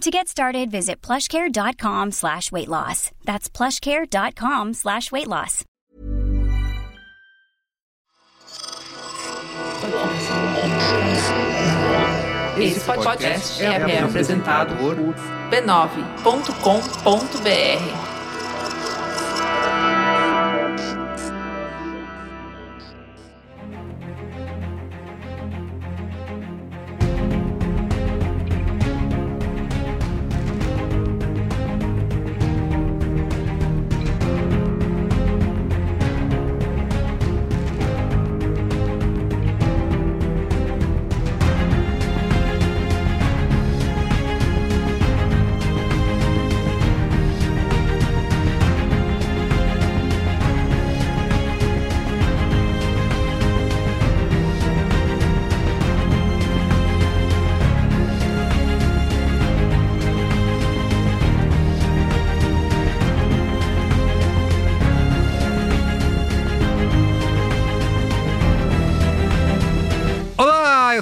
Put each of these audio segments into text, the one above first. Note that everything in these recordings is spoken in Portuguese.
To get started, visit plushcare.com slash weight loss. That's plushcare.com slash weight loss. Esse podcast é, é apresentado por b9.com.br.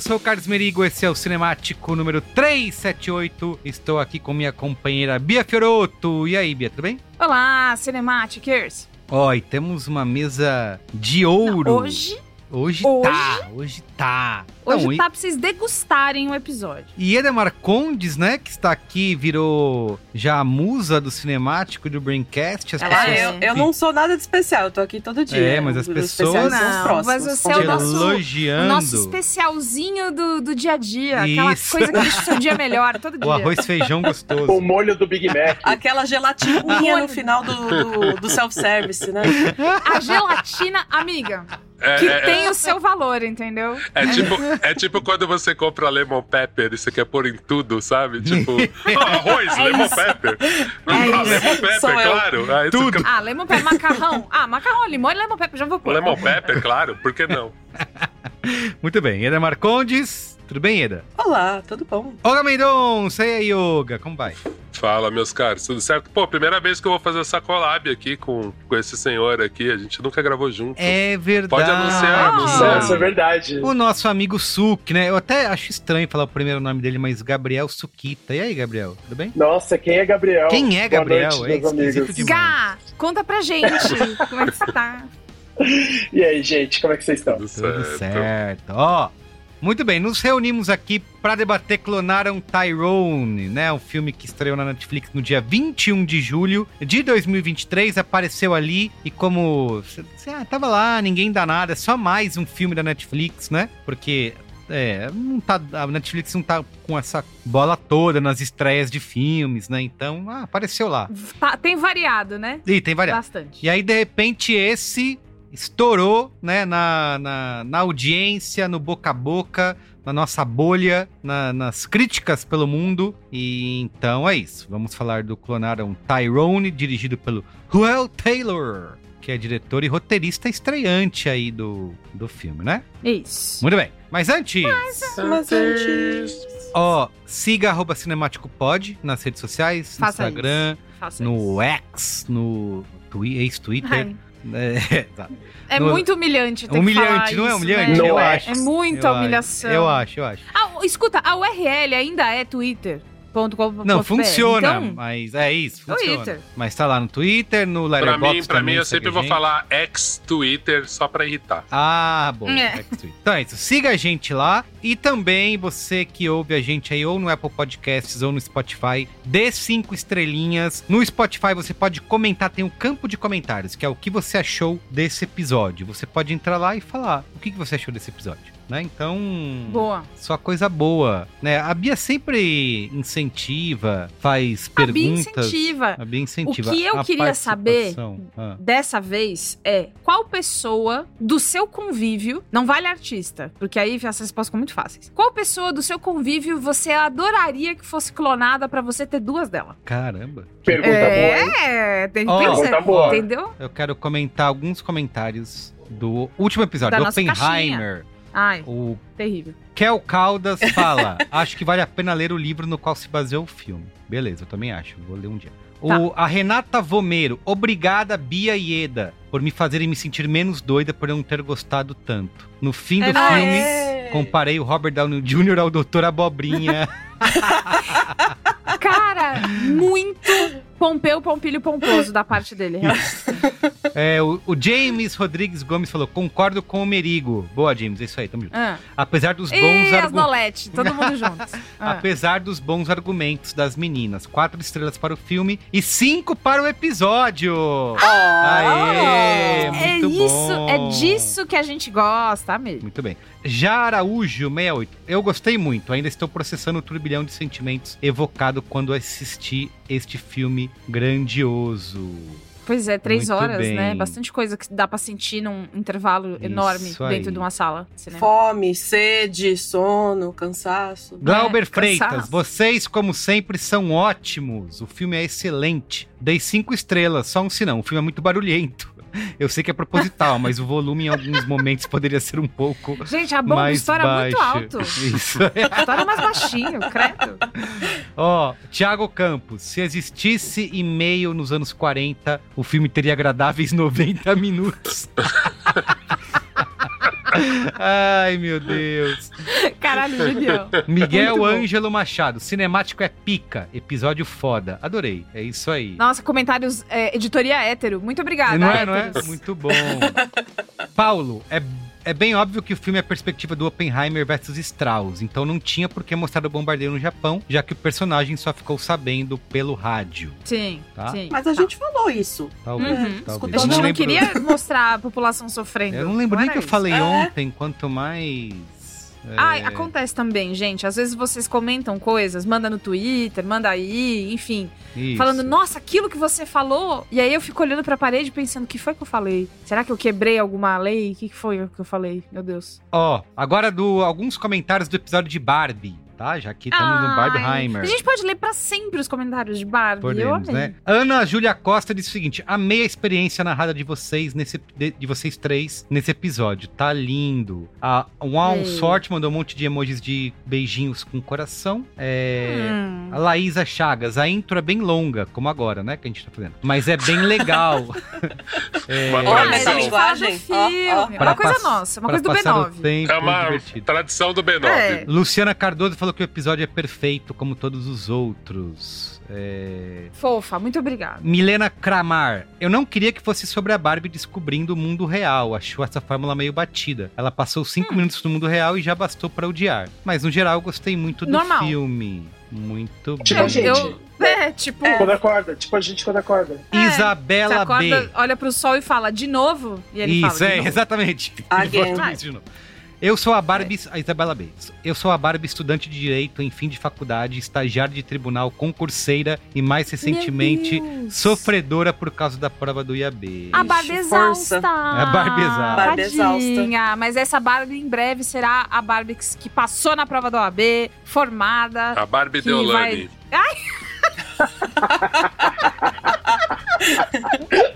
sou o Carlos Merigo, esse é o Cinemático número 378. Estou aqui com minha companheira Bia Fioroto. E aí, Bia, tudo bem? Olá, Cinematicers! Ó, e temos uma mesa de ouro. Hoje, Hoje, Hoje? tá, hoje tá. Hoje Não, e- tá pra vocês degustarem o episódio. E Edemar Condes, né, que está aqui, virou já a musa do cinemático do Braincast. As Ela Ah, pessoas é. eu, eu não sou nada de especial, eu tô aqui todo dia. É, mas as pessoas- especiais são os Não, próximos, mas você é o nosso- elogiando. O nosso especialzinho do, do dia a dia. Aquela Isso. coisa que deixa o seu dia melhor todo dia. O arroz feijão O gostoso. molho do Big Mac. Aquela gelatinha no final do, do, do self-service, né? A gelatina, amiga, É, que é, tem o seu valor, entendeu? é, tipo, é tipo quando você compra lemon pepper e você quer pôr em tudo, sabe? Tipo, ah, arroz, É lemon isso. pepper. É ah, lemon pepper, Sou claro. Você Tudo. fica, Ah, lemon pepper, macarrão. Ah, macarrão, limão e lemon pepper, já vou pôr. Lemon pepper, claro, por que não? Muito bem, Edemar Condes. Tudo bem, Eda? Olá, tudo bom? Olga Mendonça, e aí, Yoga, como vai? Fala, meus caros, tudo certo? Pô, primeira vez que eu vou fazer essa collab aqui com, com esse senhor aqui, a gente nunca gravou junto. É verdade. Pode anunciar, anunciar. Nossa, é verdade. O nosso amigo Suk, né? Eu até acho estranho falar o primeiro nome dele, mas Gabriel Suquita. E aí, Gabriel? Tudo bem? Nossa, quem é Gabriel? Quem é Boa Gabriel? noite, é esquisito demais. Gá, conta pra gente como é que você tá. E aí, gente, como é que vocês estão? Tudo Tudo certo. certo. Ó, muito bem, nos reunimos aqui para debater Clonaram Tyrone, né? Um filme que estreou na Netflix no dia 21 de julho de 2023, apareceu ali e como ah, tava lá, ninguém dá nada, é só mais um filme da Netflix, né? Porque é, não tá, a Netflix não tá com essa bola toda nas estreias de filmes, né? Então, ah, apareceu lá. Tá- tem variado, né? E tem variado. Bastante. E aí, de repente, esse estourou, né, na, na, na audiência, no boca a boca, na nossa bolha, na- nas críticas pelo mundo. E então é isso. Vamos falar do Clonaram Tyrone, dirigido pelo Ruel Taylor, que é diretor e roteirista estreante aí do, do filme, né? Isso. Muito bem. Mas antes, Mas antes... ó, siga arroba Cinemático Pod nas redes sociais, no Faça Instagram, no isso. X, no twi- ex-Twitter. É, tá. É No- muito humilhante. ter que Humilhante, falar não é isso, humilhante? né? Não eu é. acho. É muita Eu acho. humilhação. Eu acho, eu acho. Ah, escuta, a URL ainda é twitter.com.br. Não, funciona, Então, mas é isso, funciona. Twitter. Mas tá lá no Twitter, no Pra Letterboxd mim, pra mim, eu sempre vou falar ex-Twitter só pra irritar. Ah, bom. É. Então é isso. Siga a gente lá. E também você que ouve a gente aí ou no Apple Podcasts ou no Spotify, dê cinco estrelinhas. No Spotify você pode comentar, tem o campo de comentários, que é o que você achou desse episódio. Você pode entrar lá e falar o que que você achou desse episódio. Né? Então, boa. só coisa boa. Né? A Bia sempre incentiva, faz A Bia perguntas. incentiva. A Bia incentiva. O que eu a queria saber. Ah. dessa vez é qual pessoa do seu convívio, não vale artista, porque aí essas respostas ficam muito fáceis. Qual pessoa do seu convívio você adoraria que fosse clonada pra você ter duas dela? Caramba. Pergunta boa, hein? É, tem que Ó, pensar. Pergunta boa. Entendeu? Eu quero comentar alguns comentários do último episódio, Da do Oppenheimer. Ai, O terrível. Kel Caldas fala: Acho que vale a pena ler o livro no qual se baseou o filme. Beleza, eu também acho. Vou ler um dia. O, a Renata Vomero, obrigada, Bia e Eda, por me fazerem me sentir menos doida por não ter gostado tanto. No fim do É filme, É. comparei o Robert Downey Jr. ao Doutor Abobrinha. Cara, muito Pompeu, Pompilho, Pomposo da parte dele. É, o, o James Rodrigues Gomes falou: Concordo com o Merigo. Boa, James, é isso aí, tamo junto. Ah. Apesar dos bons argumentos. Todo mundo junto. Ah. Apesar dos bons argumentos das meninas. Quatro estrelas para o filme e cinco para o episódio. Aê, é muito isso, bom. é disso que a gente gosta, amigo. Muito bem. Já Araújo, 68. Eu gostei muito. Ainda estou processando o turbilhão de sentimentos evocado quando assisti este filme grandioso. Pois é, três Muito horas, bem. né? Bastante coisa que dá pra sentir num intervalo enorme Isso aí. dentro de uma sala de. Fome, sede, sono, cansaço. Glauber É, Freitas, cansaço. vocês, como sempre, são ótimos. O filme é excelente. Dei cinco estrelas, só um sinão. O filme é muito barulhento. Eu sei que é proposital, mas o volume em alguns momentos poderia ser um pouco Gente, a bomba é muito alto. Isso. A história é mais baixinho, credo. Ó, Thiago Campos, se existisse e-mail nos anos 40, o filme teria agradáveis 90 minutos. Ai, meu Deus. Caralho, Julião. Miguel Muito bom. Ângelo Machado, cinemático é pica, episódio foda. Adorei, é isso aí. Nossa, comentários, é, editoria hétero. Muito obrigada, não é, não é? héteros. Muito bom. Paulo, é, é bem óbvio que o filme é a perspectiva do Oppenheimer versus Strauss, então não tinha por que mostrar o bombardeio no Japão, já que o personagem só ficou sabendo pelo rádio, Sim, Tá. sim. Mas a gente falou isso. talvez. Uhum. talvez. A gente não lembro- queria mostrar a população sofrendo. Eu não lembro nem era que eu isso. falei É. ontem, quanto mais. É, Ai, acontece também, gente. Às vezes vocês comentam coisas, manda no Twitter, manda aí, enfim. isso. Falando, nossa, aquilo que você falou. E aí eu fico olhando pra parede pensando, o que foi que eu falei? Será que eu quebrei alguma lei? O que foi que eu falei? Meu Deus. Ó, agora do alguns comentários do episódio de Barbie, tá? Já que estamos no Ai, Barbieheimer. A gente pode ler pra sempre os comentários de Barbie. Podemos, né? Ana Júlia Costa disse o seguinte: amei a experiência narrada de vocês nesse de, de vocês três nesse episódio. Tá lindo. A Wow. Sorte mandou um monte de emojis de beijinhos com coração. É. Hum. A Laísa Chagas, a intro é bem longa, como agora, né? Que a gente tá fazendo. Mas é bem legal. é, Uma Olha, essa linguagem, filme. ó, ó. É uma coisa nossa, uma coisa do passar o B9. tempo É uma divertido. tradição do B9. É. Luciana Cardoso falou que o episódio é perfeito, como todos os outros. É... Fofa, muito obrigada. Milena Kramar, eu não queria que fosse sobre a Barbie descobrindo o mundo real. Achou essa fórmula meio batida. Ela passou cinco minutos no mundo real e já bastou pra odiar. Mas no geral eu gostei muito do Normal. filme. Muito Tipo bem. a gente. Eu, é, tipo, Quando acorda, tipo a gente quando acorda. É, você Isabela acorda, B. olha pro sol e fala, de novo? E ele Isso, fala, é, novo. exatamente. Again. Ele de novo. Eu sou a Barbie, a Isabela B. Eu sou a Barbie estudante de direito em fim de faculdade, estagiária de tribunal, concurseira e mais recentemente sofredora por causa da prova do IAB. A Barbie Ixi, força. exausta. A Barbie exausta. Barbie exausta. Mas essa Barbie em breve será a Barbie que que passou na prova do OAB, formada. A Barbie Que Deolane.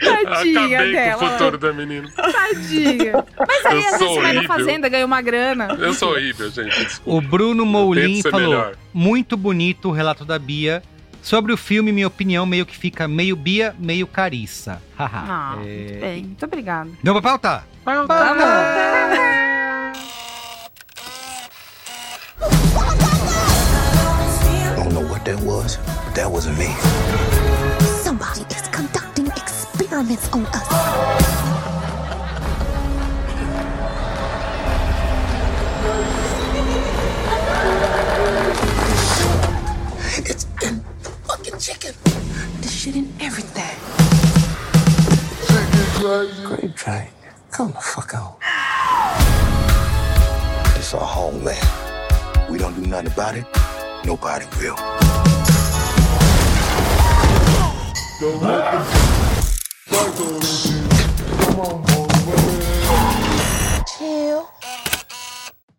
Tadinha Acabei dela. com o futuro da menina. Tadinha. Mas aí, Eu às vezes, vai na fazenda, ganha uma grana. Eu sou horrível, gente. Desculpa. O Bruno Moulin falou: melhor. muito bonito o relato da Bia. Sobre o filme, minha opinião meio que fica meio Bia, meio Carissa. Haha. Ah, É, muito bem. Muito obrigada. Deu pra pauta? I don't know what that was, but that wasn't me. Somebody experiments on us. It's in the fucking chicken. The shit in everything. Grape train. Come the fuck on. This our homeland. We don't do nothing about it. Nobody will.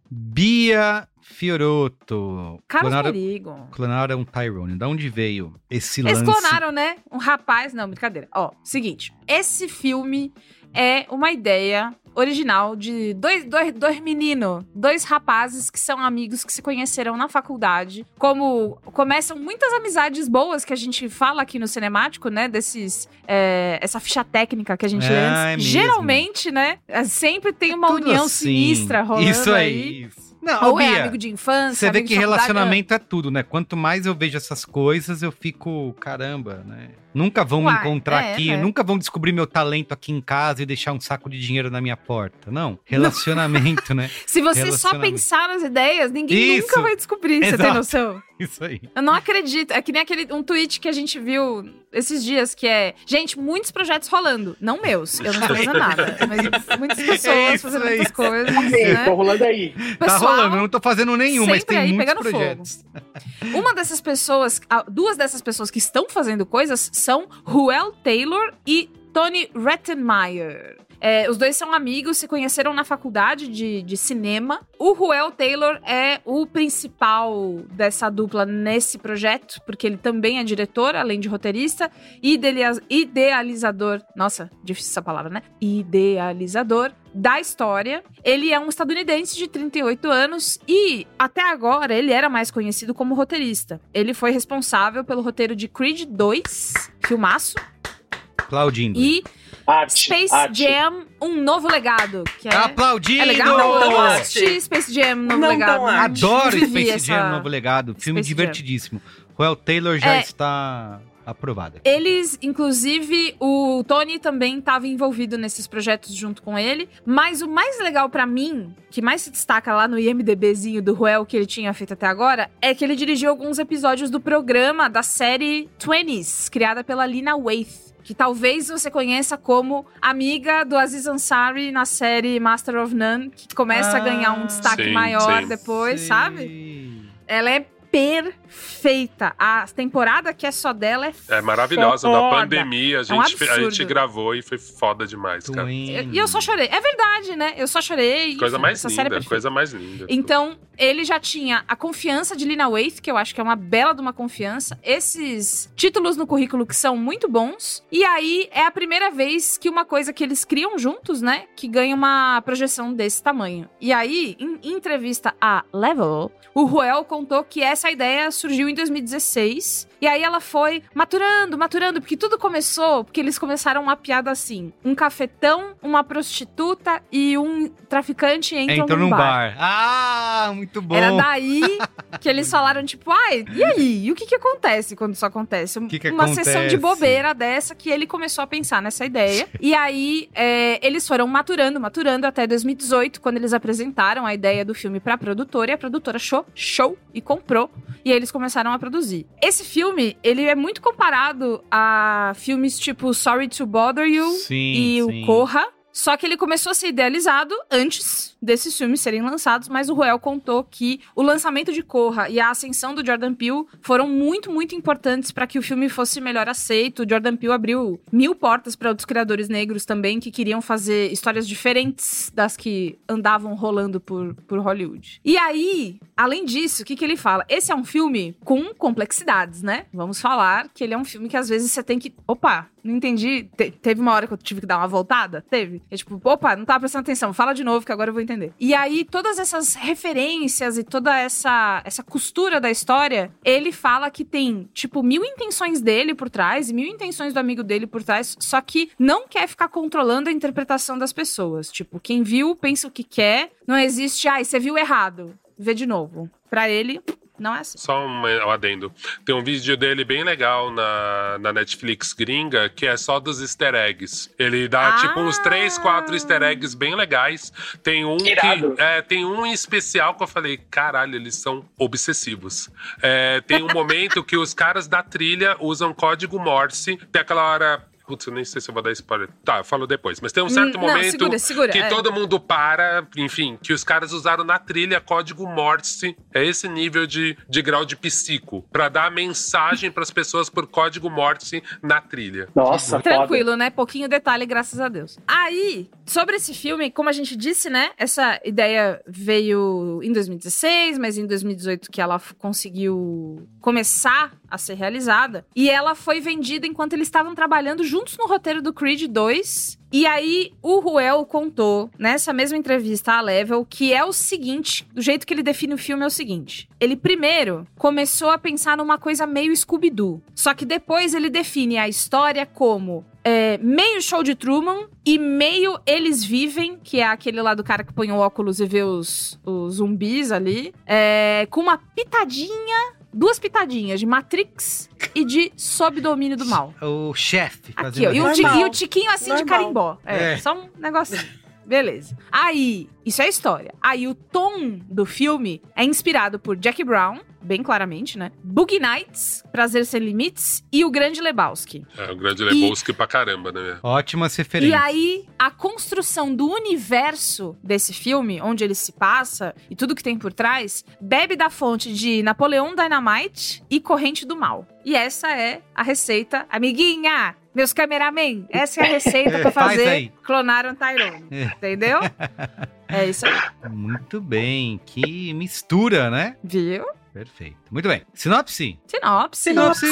Bia Fioroto. Carlos Clonaram, Perigo. clonaram um Tyrone. Da onde veio esse Eles lance? clonaram, né? Um rapaz. Não, brincadeira. Ó, seguinte. Esse filme é uma ideia original de dois, dois, dois meninos, dois rapazes que são amigos que se conheceram na faculdade. Como começam muitas amizades boas que a gente fala aqui no cinemático, né? Desses. é, essa ficha técnica que a gente lê Ah, antes. é. Geralmente, né? é, Sempre tem uma Tudo união assim. sinistra rolando Isso aí. isso. Não, Ou é Bia, amigo de infância. Você vê que faculdade, relacionamento é tudo, né? Quanto mais eu vejo essas coisas, eu fico, caramba, né? Nunca vão me Uai, encontrar é, aqui, né? nunca vão descobrir meu talento aqui em casa e deixar um saco de dinheiro na minha porta. Não. Relacionamento, né? Se você só pensar nas ideias, ninguém Isso. nunca vai descobrir, você tem Exato. noção? Isso aí. Eu não acredito. É que nem aquele um tweet que a gente viu esses dias que é, gente, muitos projetos rolando, não meus. Eu não tô fazendo nada, mas muitas pessoas É isso, fazendo é muitas coisas, né? tô rolando aí. tá Pessoal, rolando, eu não tô fazendo nenhum, mas sempre tem aí muitos pegando projetos. Uma dessas pessoas, duas dessas pessoas que estão fazendo coisas são Ruel Taylor e Tony Rettenmeyer. É, os dois são amigos, se conheceram na faculdade de, de cinema. O Ruel Taylor é o principal dessa dupla nesse projeto, porque ele também é diretor, além de roteirista, e idealiza- idealizador. Nossa, difícil essa palavra, né? Idealizador da história. Ele é um estadunidense de 38 anos e, até agora, ele era mais conhecido como roteirista. Ele foi responsável pelo roteiro de Creed 2, filmaço, Aplaudindo. e Arte, Space arte. Jam Um Novo Legado, que é... Aplaudindo! É legal? Não arte. Space Jam Um Novo Não Legado. Adoro Space Jam, essa- Novo Legado. Filme Space Jam. divertidíssimo. Royal Taylor já É. está aprovado. Eles, inclusive, o Tony também estava envolvido nesses projetos junto com ele. Mas o mais legal pra mim, que mais se destaca lá no IMDBzinho do Ruel que ele tinha feito até agora, é que ele dirigiu alguns episódios do programa da série Twenties, criada pela Lina Waithe. Que talvez você conheça como amiga do Aziz Ansari na série Master of None, que começa a ganhar um destaque Sim, maior sim. depois, Sim. sabe? Ela é perfeita. A temporada que é só dela é É maravilhosa. Na Foda. pandemia, a É um gente, a gente gravou e foi foda demais, cara. E eu só chorei. É verdade, né? Eu só chorei. Coisa enfim, mais essa série é linda, perfeita. coisa mais linda. Então, ele já tinha a confiança de Lina Waithe, que eu acho que é uma bela de uma confiança. Esses títulos no currículo que são muito bons. E aí, é a primeira vez que uma coisa que eles criam juntos, né? Que ganha uma projeção desse tamanho. E aí, em, em entrevista a Level, o Ruel contou que essa ideia surgiu em 2016. E aí ela foi maturando, maturando, porque tudo começou, porque eles começaram uma piada assim: um cafetão, uma prostituta e um traficante entram, Entrou num num bar. bar. Ah, muito bom. Era daí que eles falaram, tipo, ai, e aí? E o que que acontece quando isso acontece? que que Uma sessão de acontece? bobeira dessa que ele começou a pensar nessa ideia. E aí, é, eles foram maturando, maturando até 2018, quando eles apresentaram a ideia do filme pra produtora, e a produtora achou show e comprou. E aí eles começaram a produzir. Esse filme, ele é muito comparado a filmes tipo Sorry to Bother You Sim, e sim. o Corra. Só que ele começou a ser idealizado antes desses filmes serem lançados, mas o Ruel contou que o lançamento de Corra e a ascensão do Jordan Peele foram muito, muito importantes para que o filme fosse melhor aceito. O Jordan Peele abriu mil portas para outros criadores negros também que queriam fazer histórias diferentes das que andavam rolando por, por Hollywood. E aí, além disso, o que, que ele fala? Esse é um filme com complexidades, né? Vamos falar que ele é um filme que às vezes você tem que. Opa, não entendi. Te- teve uma hora que eu tive que dar uma voltada? Teve. É tipo, opa, não tava prestando atenção, fala de novo que agora eu vou entender. E aí, todas essas referências e toda essa, essa costura da história, ele fala que tem, tipo, mil intenções dele por trás e mil intenções do amigo dele por trás, só que não quer ficar controlando a interpretação das pessoas. Tipo, quem viu, pensa o que quer. Não existe, ai, você viu errado. Vê de novo. Pra ele, não é assim. Só um adendo. Tem um vídeo dele bem legal na, na Netflix gringa, que é só dos easter eggs. Ele dá Ah! tipo uns três, quatro easter eggs bem legais. Tem um Irado. que. É, tem um em especial que eu falei, caralho, eles são obsessivos. É, tem um momento que os caras da trilha usam código Morse. Tem aquela hora. Putz, eu nem sei se eu vou dar spoiler. Tá, eu falo depois. Mas tem um certo Hum, não, momento segura, segura, que é. todo mundo para, enfim, que os caras usaram na trilha código Morse. É esse nível de, de grau de psico. Pra dar mensagem pras pessoas por código Morse na trilha. Nossa, Tranquilo, né? Pouquinho detalhe, graças a Deus. Aí, sobre esse filme, como a gente disse, né? Essa ideia veio em 2016, mas em 2018 que ela conseguiu começar a ser realizada. E ela foi vendida enquanto eles estavam trabalhando juntos no roteiro do Creed 2. E aí, o Ruel contou, nessa mesma entrevista à Level, que é o seguinte: do jeito que ele define o filme é o seguinte. Ele primeiro começou a pensar numa coisa meio Scooby-Doo. Só que depois ele define a história como é, meio show de Truman e meio Eles Vivem, que é aquele lá do cara que põe o óculos e vê os, os zumbis ali, é, com uma pitadinha, duas pitadinhas de Matrix e de Sob Domínio do Mal. O chefe Aqui, ó. E o, assim. ti- e o tiquinho assim de Normal. carimbó. É, É. só um negocinho. Beleza. Aí, isso é história. Aí, o tom do filme é inspirado por Jack Brown, bem claramente, né? Boogie Nights, Prazer Sem Limites e O Grande Lebowski. É o grande Lebowski pra caramba, né? Ótimas E referências. aí, a construção do universo desse filme, onde ele se passa e tudo que tem por trás, bebe da fonte de Napoleão Dynamite e Corrente do Mal. E essa é a receita. Amiguinha, meus cameramen, essa é a receita pra Faz fazer clonar um Tyrone. É. Entendeu? É isso aí. Muito bem. Que mistura, né? Viu? Perfeito. Muito bem. Sinopse? Sinopse. Sinopse.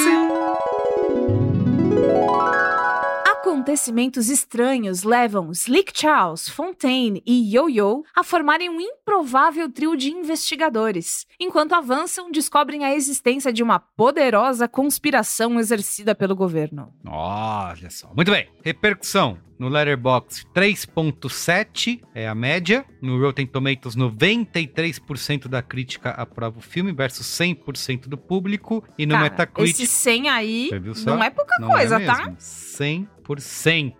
Acontecimentos estranhos levam Slick Charles, Fontaine e Yo-Yo a formarem um improvável trio de investigadores. Enquanto avançam, descobrem a existência de uma poderosa conspiração exercida pelo governo. Olha só. Muito bem. Repercussão. No Letterboxd, 3.7 é a média. No Rotten Tomatoes, 93% da crítica aprova o filme versus 100% do público. E no Cara, Metacritic... esse 100 aí não é pouca Não coisa, é tá? mesmo. 100%.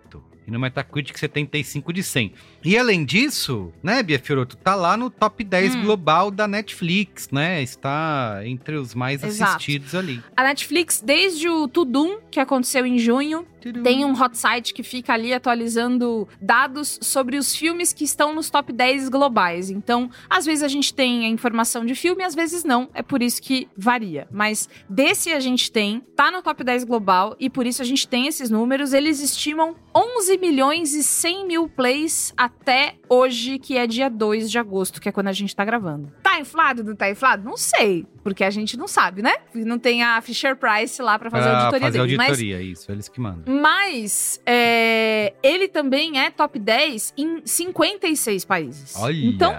E no Metacritic, 75 de 100. E além disso, né, Bia Fioroto, tá lá no top 10 Hum. global da Netflix, né? Está entre os mais Exato. assistidos ali. A Netflix, desde o Tudum, que aconteceu em junho, tem um hot site que fica ali atualizando dados sobre os filmes que estão nos top 10 globais. Então, às vezes a gente tem a informação de filme, às vezes não. É por isso que varia. Mas desse a gente tem, tá no top 10 global e por isso a gente tem esses números. Eles estimam 11 milhões e 100 mil plays até hoje, que é dia 2 de agosto, que é quando a gente tá gravando. Tá inflado? Não tá inflado? Não sei. Porque a gente não sabe, né? Não tem a Fisher Price lá pra fazer a Pra auditoria fazer deles. Mas auditoria, isso, eles que mandam. mas é, ele também é top 10 em 56 países. Olha! Então,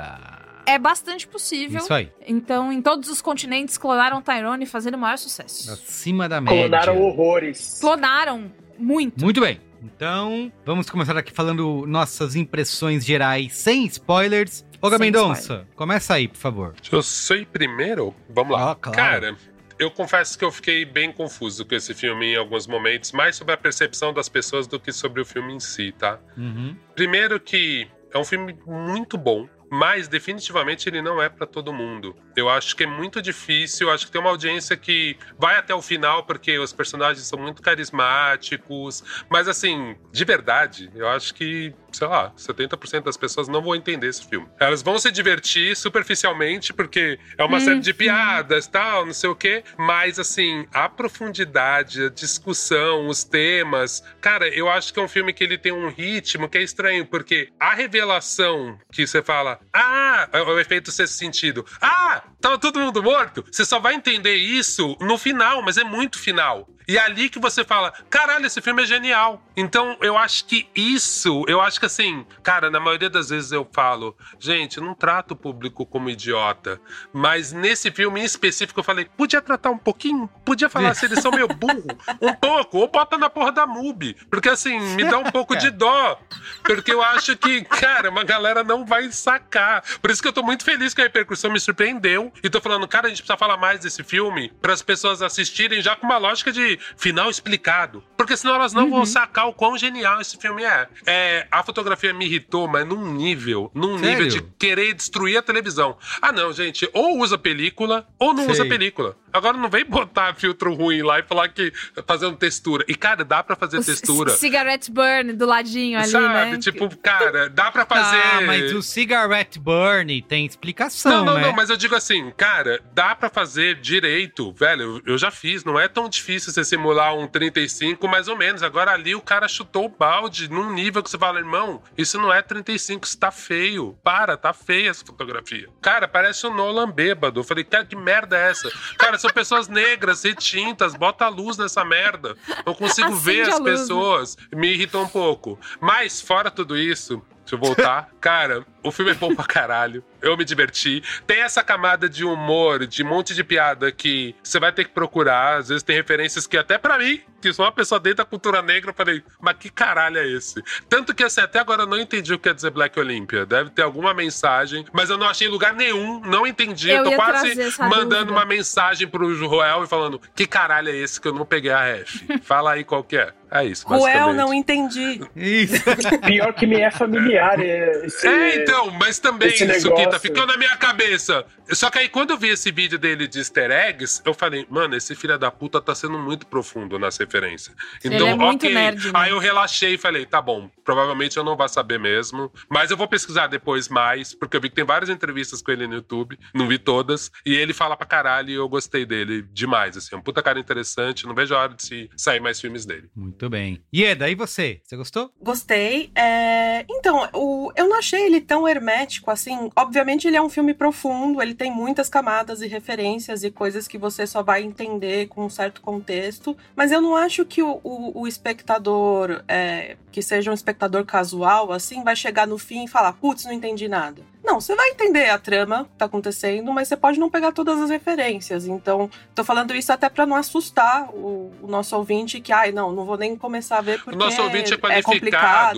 é bastante possível. Isso aí. Então, em todos os continentes, clonaram Tyrone fazendo o maior sucesso. Acima da média. Clonaram horrores. Clonaram muito. Muito bem. Então, vamos começar aqui falando nossas impressões gerais, sem spoilers. Olga Mendonça, começa aí, por favor. Eu sei primeiro? Vamos lá. Ah, claro. Cara, eu confesso que eu fiquei bem confuso com esse filme em alguns momentos, mais sobre a percepção das pessoas do que sobre o filme em si, tá? Uhum. Primeiro que é um filme muito bom, mas definitivamente ele não é pra todo mundo. Eu acho que é muito difícil, eu acho que tem uma audiência que vai até o final porque os personagens são muito carismáticos, mas assim, de verdade, eu acho que, sei lá, 70% das pessoas não vão entender esse filme. Elas vão se divertir superficialmente porque é uma série de piadas, tal, não sei o quê, mas assim, a profundidade, a discussão, os temas, cara, eu acho que é um filme que ele tem um ritmo que é estranho, porque a revelação que você fala, ah, é o efeito sexto sentido, ah, tava todo mundo morto, você só vai entender isso no final, mas é muito final. E é ali que você fala: caralho, esse filme é genial. Então, eu acho que isso, eu acho que assim, cara, na maioria das vezes eu falo, gente, não trato o público como idiota. Mas nesse filme em específico, eu falei, podia tratar um pouquinho? Podia falar se eles são meio burro? Um pouco, ou bota na porra da MUBI. Porque assim, me dá um pouco de dó. Porque eu acho que, cara, uma galera não vai sacar. Por isso que eu tô muito feliz que a repercussão me surpreendeu. E tô falando, cara, a gente precisa falar mais desse filme para as pessoas assistirem já com uma lógica de final explicado. Porque senão elas não vão sacar o quão genial esse filme é. é. A fotografia me irritou, mas num nível, num Sério? nível de querer destruir a televisão. Ah, não, gente, ou usa película ou não Sei. usa película. Agora não vem botar filtro ruim lá e falar que fazendo textura. E, cara, dá pra fazer textura. C- Cigarette burn do ladinho ali, Sabe? né? Tipo, cara, dá pra fazer. Ah, mas o Cigarette Burn tem explicação, Não, não, né? não, mas eu digo assim, cara, dá pra fazer direito, velho. Eu, eu já fiz, não é tão difícil você simular um 35, mais ou menos. Agora ali o cara chutou o balde num nível que você fala, irmão, isso não é 35, isso tá feio. Para, tá feia essa fotografia. Cara, parece um Nolan bêbado. Eu falei, cara, que merda é essa? Cara, são pessoas negras, retintas, bota a luz nessa merda. Eu consigo Acende ver as luz, né? pessoas. Me irritou um pouco. Mas, fora tudo isso, Deixa eu voltar. Cara, o filme é bom pra caralho. Eu me diverti. Tem essa camada de humor, de monte de piada que você vai ter que procurar. Às vezes tem referências que até pra mim, que sou uma pessoa dentro da cultura negra, eu falei, mas que caralho é esse? Tanto que assim, até agora eu não entendi o que quer dizer Black Olympia. Deve ter alguma mensagem, mas eu não achei lugar nenhum, não entendi. Eu, Eu tô ia quase mandando dúvida. uma mensagem pro Joel e falando, que caralho é esse que eu não peguei a ref? Fala aí qual que é. É isso, Ruel, não entendi. Isso. Pior que me é familiar é, esse, É, então, mas também, esse Suquita, negócio. ficou na minha cabeça. Só que aí, quando eu vi esse vídeo dele de easter eggs, eu falei, mano, esse filho da puta tá sendo muito profundo nas referências. Ele Então, é muito ok. nerd, né? Aí eu relaxei e falei, tá bom, provavelmente eu não vou saber mesmo. Mas eu vou pesquisar depois mais, porque eu vi que tem várias entrevistas com ele no YouTube, não vi todas. E ele fala pra caralho e eu gostei dele demais, assim. É um puta cara interessante, não vejo a hora de se sair mais filmes dele. Muito bem. Ieda, e você? Você gostou? Gostei. É, Então, o... eu não achei ele tão hermético assim. Obviamente, ele é um filme profundo, ele tem muitas camadas e referências e coisas que você só vai entender com um certo contexto. Mas eu não acho que o, o- o espectador, é, que seja um espectador casual, assim, vai chegar no fim e falar: putz, não entendi nada. Não, você vai entender a trama que tá acontecendo, mas você pode não pegar todas as referências. Então, tô falando isso até pra não assustar o, o nosso ouvinte que, ai, não, não vou nem começar a ver porque O nosso ouvinte é é qualificado.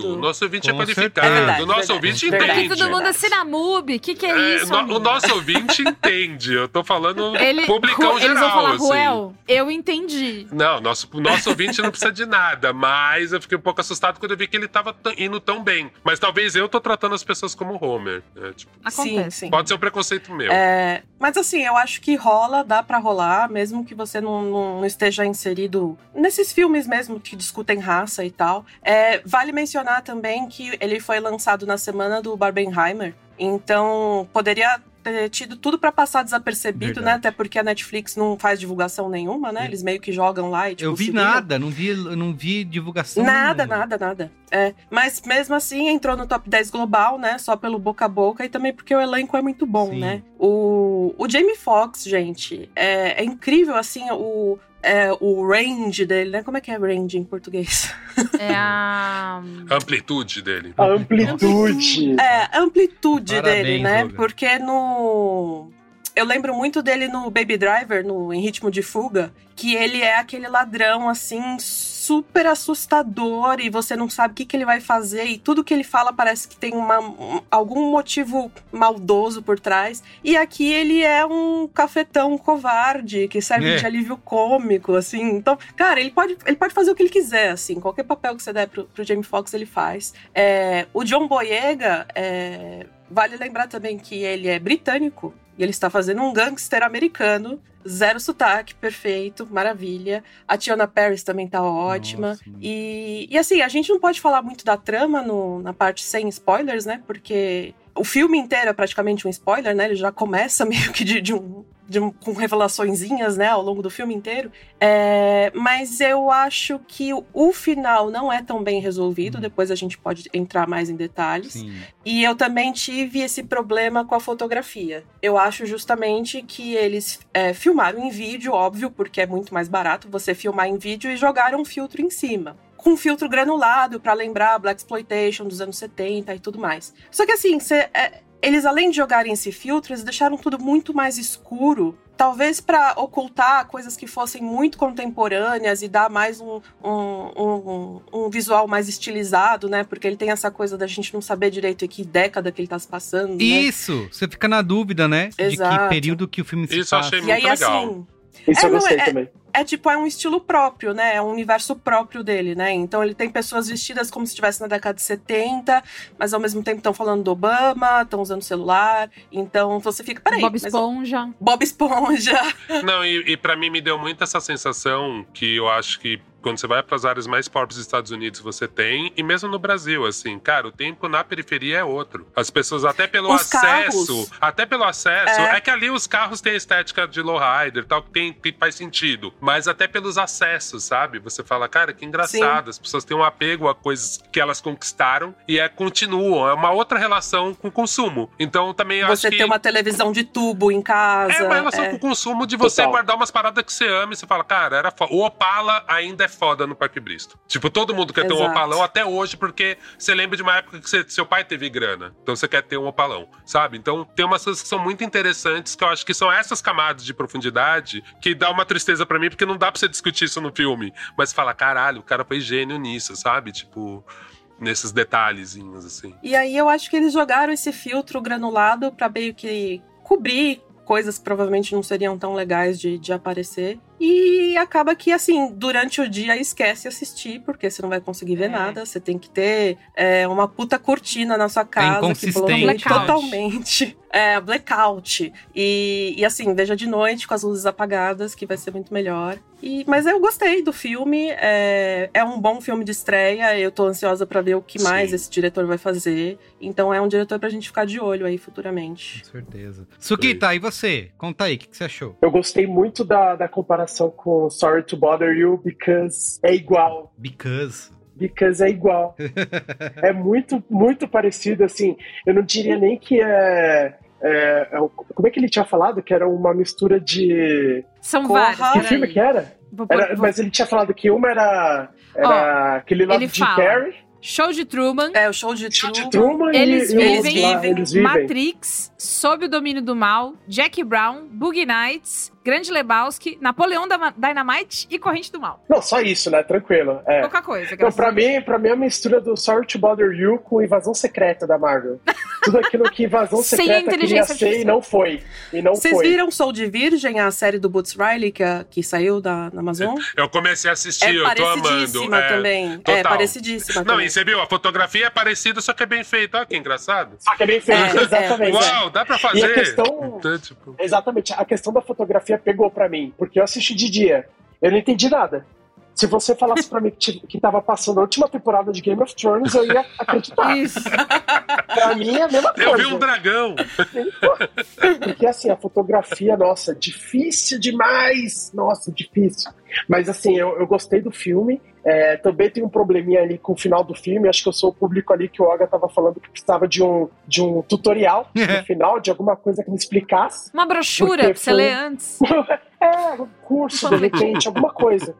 complicado. o nosso ouvinte é Com qualificado. É verdade, o nosso verdade. ouvinte Verdade. entende. Aqui todo mundo assina MUBI. O que, que é, É, isso? no- o nosso ouvinte entende. Eu tô falando Ele, publicão Ru- geral. Eles vão falar, assim. Ruel, eu entendi. Não, nosso, o nosso ouvinte não precisa de nada, mas eu fiquei um pouco assustado quando eu vi que ele tava indo tão bem. Mas talvez eu tô tratando as pessoas como Homer. né? Tipo, Sim, Acontece. sim. pode ser um preconceito meu. É, mas assim, eu acho que rola, dá pra rolar, mesmo que você não, não- não esteja inserido nesses filmes mesmo que discutem raça e tal. É, vale mencionar também que ele foi lançado na semana do Barbenheimer, então poderia ter tido tudo pra passar desapercebido, Verdade. né? Até porque a Netflix não faz divulgação nenhuma, né? Eles meio que jogam lá e tipo, eu vi nada, não vi, não vi divulgação Nada, nenhuma. nada, nada. É, mas mesmo assim entrou no top 10 global, né? Só pelo boca a boca e também porque o elenco é muito bom, Sim. né? O, o Jamie Foxx, gente, é, é incrível assim o, é, o range dele, né? Como é que é range em português? É a. A amplitude dele. A amplitude. É, a amplitude Parabéns, dele, né? Olga. Porque no. Eu lembro muito dele no Baby Driver, no Em Ritmo de Fuga, que ele é aquele ladrão, assim, super assustador e você não sabe o que, que ele vai fazer e tudo que ele fala parece que tem uma, um- algum motivo maldoso por trás. E aqui ele é um cafetão covarde que serve É. de alívio cômico, assim. Então, cara, ele pode, ele pode fazer o que ele quiser, assim. Qualquer papel que você der pro, pro Jamie Foxx, ele faz. É, o John Boyega, é, vale lembrar também que ele é britânico e ele está fazendo um gangster americano. Zero sotaque, perfeito, maravilha. A Tiana Paris também tá ótima. Nossa. E, e assim, a gente não pode falar muito da trama no- na parte sem spoilers, né? Porque o filme inteiro é praticamente um spoiler, né? Ele já começa meio que de, de um, de com revelaçõezinhas, né, ao longo do filme inteiro. É, mas eu acho que o, final não é tão bem resolvido. Depois a gente pode entrar mais em detalhes. Sim. E eu também tive esse problema com a fotografia. Eu acho justamente que eles é, filmaram em vídeo, óbvio, porque é muito mais barato você filmar em vídeo e jogaram um filtro em cima. Com um filtro granulado pra lembrar a Black Exploitation dos anos 70 e tudo mais. Só que assim, cê, é, eles além de jogarem esse filtro, eles deixaram tudo muito mais escuro. Talvez pra ocultar coisas que fossem muito contemporâneas e dar mais um, um, um, um visual mais estilizado, né? Porque ele tem essa coisa da gente não saber direito em que década que ele tá se passando. né? Isso, você fica na dúvida, né? De que Exato. período que o filme se Isso eu passa. achei E aí, muito legal. assim. Isso É, eu não, gostei é- também. É tipo, é um estilo próprio, né? É um universo próprio dele, né? Então ele tem pessoas vestidas como se estivesse na década de 70, mas ao mesmo tempo estão falando do Obama, estão usando celular. Então você fica, peraí. Bob mas- Esponja. Bob Esponja. Não, e, e para mim me deu muito essa sensação que eu acho que quando você vai para as áreas mais pobres dos Estados Unidos você tem, e mesmo no Brasil, assim, cara, o tempo na periferia é outro. As pessoas, até pelo Os acesso, carros. até pelo acesso, É. é. que ali os carros têm a estética de lowrider e tal, que tem, que faz sentido. Mas até pelos acessos, sabe? Você fala, cara, que engraçado. As pessoas têm um apego a coisas que elas conquistaram e é continuam. É uma outra relação com o consumo. Então também eu Você acho que. tem uma televisão de tubo em casa. É uma relação é. com o consumo de você Total. guardar umas paradas que você ama e você fala, cara, era foda. O Opala ainda é foda no Parque Bristo. Tipo, todo mundo quer ter um Exato. Opalão até hoje, porque você lembra de uma época que você- seu pai teve grana. Então você quer ter um Opalão, sabe? Então tem umas coisas que são muito interessantes, que eu acho que são essas camadas de profundidade que dá uma tristeza pra mim, porque não dá pra você discutir isso no filme. Mas fala, caralho, o cara foi gênio nisso, sabe? Tipo, nesses detalhezinhos, assim. E aí eu acho que eles jogaram esse filtro granulado pra meio que cobrir coisas que provavelmente não seriam tão legais de, de aparecer. E acaba que, assim, durante o dia esquece assistir, porque você não vai conseguir ver É. nada. Você tem que ter é, uma puta cortina na sua casa. que inconsistente, bloqueia Blackout. totalmente. É, blackout. E, e, assim, veja de noite com as luzes apagadas, que vai ser muito melhor. E, mas eu gostei do filme. É, é um bom filme de estreia. Eu tô ansiosa pra ver o que mais Sim. esse diretor vai fazer. Então é um diretor pra gente ficar de olho aí futuramente. Com certeza. Sukita, e você? Conta aí, o que, que você achou? Eu gostei muito da, da comparação com Sorry to Bother You, because é igual. Because. Because é igual. é muito, muito parecido, assim. Eu não diria nem que é. é- é como é que ele tinha falado? Que era uma mistura de. São vários. Que filme que era? Vou Era- vou- Mas ele tinha falado que uma era. Era aquele lá Jim fala. Carrey. Show de Truman. É, o show de Show de Truman. Truman Eles e, e vivem, lá, eles vivem. Matrix, Sob o Domínio do Mal, Jack Brown, Boogie Nights, Grande Lebowski, Napoleão da Dynamite e Corrente do Mal. Não, só isso, né? Tranquilo. É. Pouca coisa. Então, pra mim, pra mim é uma mistura do Sorry to Bother You com Invasão Secreta da Marvel. Tudo aquilo que Invasão Sem a Secreta queria inteligência ser e não foi. E não Vocês foi. viram Soul de Virgem, a série do Boots Riley que, a- que saiu da, na Amazon? Eu comecei a assistir, É eu tô amando. parecidíssima É, também. É total. parecidíssima Não, também. e você viu, a fotografia é parecida, só que é bem feita. Olha que engraçado. Só que é bem feito, É, exatamente. Uau, dá pra fazer. E a questão- Então, tipo, Exatamente. A questão da fotografia pegou pra mim, porque eu assisti de dia. Eu não entendi nada. Se você falasse pra mim que, que tava passando a última temporada de Game of Thrones, eu ia acreditar. Isso. Pra mim é a mesma coisa. eu vi um dragão. Porque assim, a fotografia, nossa, difícil demais. Nossa, difícil. Mas assim, eu, eu gostei do filme. É, também tem um probleminha ali com o final do filme. Acho que eu sou o público ali que o Oga tava falando que precisava de um, de um tutorial no final, de alguma coisa que me explicasse. Uma brochura pra você foi- ler antes. É, curso, de repente, alguma coisa.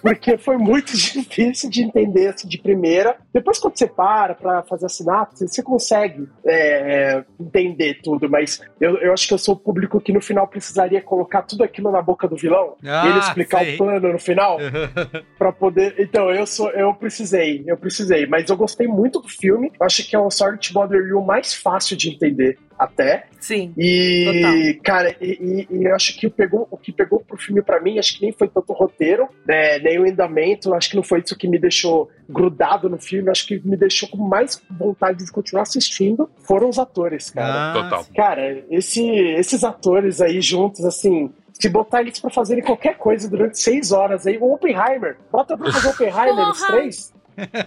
Porque foi muito difícil de entender assim, de primeira. Depois, quando você para pra fazer a sinapse, você consegue é, entender tudo. Mas eu, eu acho que eu sou o público que no final precisaria colocar tudo aquilo na boca do vilão Ah, e ele explicar sei. o plano no final pra poder. Então, eu sou, eu precisei, eu precisei. Mas eu gostei muito do filme. Eu acho que é o Sorry to Bother You mais fácil de entender até. Sim. E, cara, e, e- e eu acho que o, pegou, o que pegou pro filme pra mim, acho que nem foi tanto o roteiro, né, nem o andamento, acho que não foi isso que me deixou grudado no filme, acho que me deixou com mais vontade de continuar assistindo, foram os atores, cara. Ah, Total. Cara, esse, esses atores aí juntos, assim, se botar eles pra fazerem qualquer coisa durante seis horas aí, o Oppenheimer, bota pra fazer Oppenheimer os três,